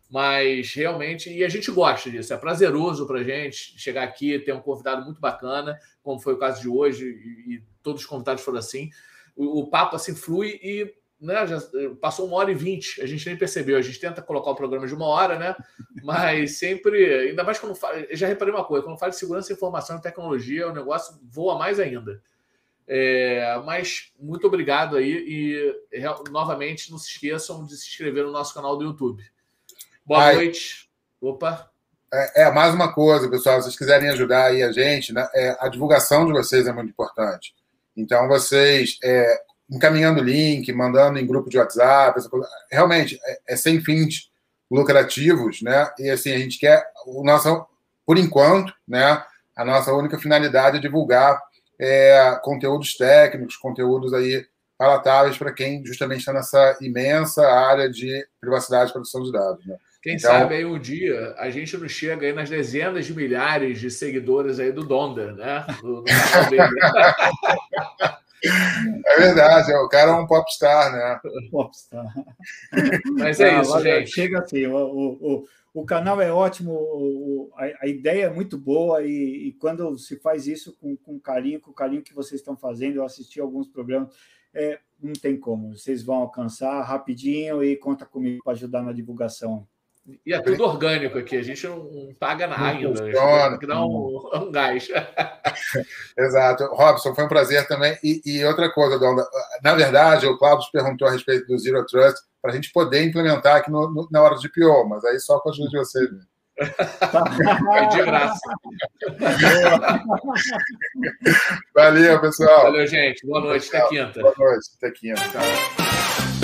mas realmente, e a gente gosta disso, é prazeroso para a gente chegar aqui, ter um convidado muito bacana, como foi o caso de hoje, e, e todos os convidados foram assim. O, o, papo assim flui e né, já passou uma hora e vinte, a gente nem percebeu. A gente tenta colocar o programa de uma hora, né? Mas sempre, ainda mais quando fala, já reparei uma coisa: quando fala de segurança, informação e tecnologia, o negócio voa mais ainda. É, mas muito obrigado aí e novamente não se esqueçam de se inscrever no nosso canal do YouTube. Boa Ai, noite. Opa. É, é, mais uma coisa, pessoal. Se vocês quiserem ajudar aí a gente, né, é, a divulgação de vocês é muito importante. Então, vocês é, encaminhando link, mandando em grupo de WhatsApp, realmente é, é, sem fins lucrativos, né? E assim, a gente quer o nosso, por enquanto, né? A nossa única finalidade é divulgar é, conteúdos técnicos, conteúdos aí palatáveis para quem justamente está nessa imensa área de privacidade e proteção de dados. Né? Quem então, sabe aí um dia a gente não chega aí nas dezenas de milhares de seguidores aí do Donda, né? Do, do é verdade, o cara é um popstar, né? Popstar. Mas é isso, gente. Chega assim, o, o, o canal é ótimo, o, a, a, ideia é muito boa e, e, quando se faz isso com, com carinho, com o carinho que vocês estão fazendo, eu assisti alguns programas, é, não tem como, vocês vão alcançar rapidinho e conta comigo para ajudar na divulgação. E é tudo orgânico aqui, a gente não paga nada ainda. Tem que dar um, um gás. Exato. Robson, foi um prazer também. E, e outra coisa, Donda, na verdade, o Cláudio perguntou a respeito do Zero Trust para a gente poder implementar aqui no, no, na hora de PO, mas aí só com a ajuda de vocês. Né? Foi de graça. Valeu, pessoal. Valeu, gente. Boa noite. Até quinta. Boa noite. Até quinta. Tchau.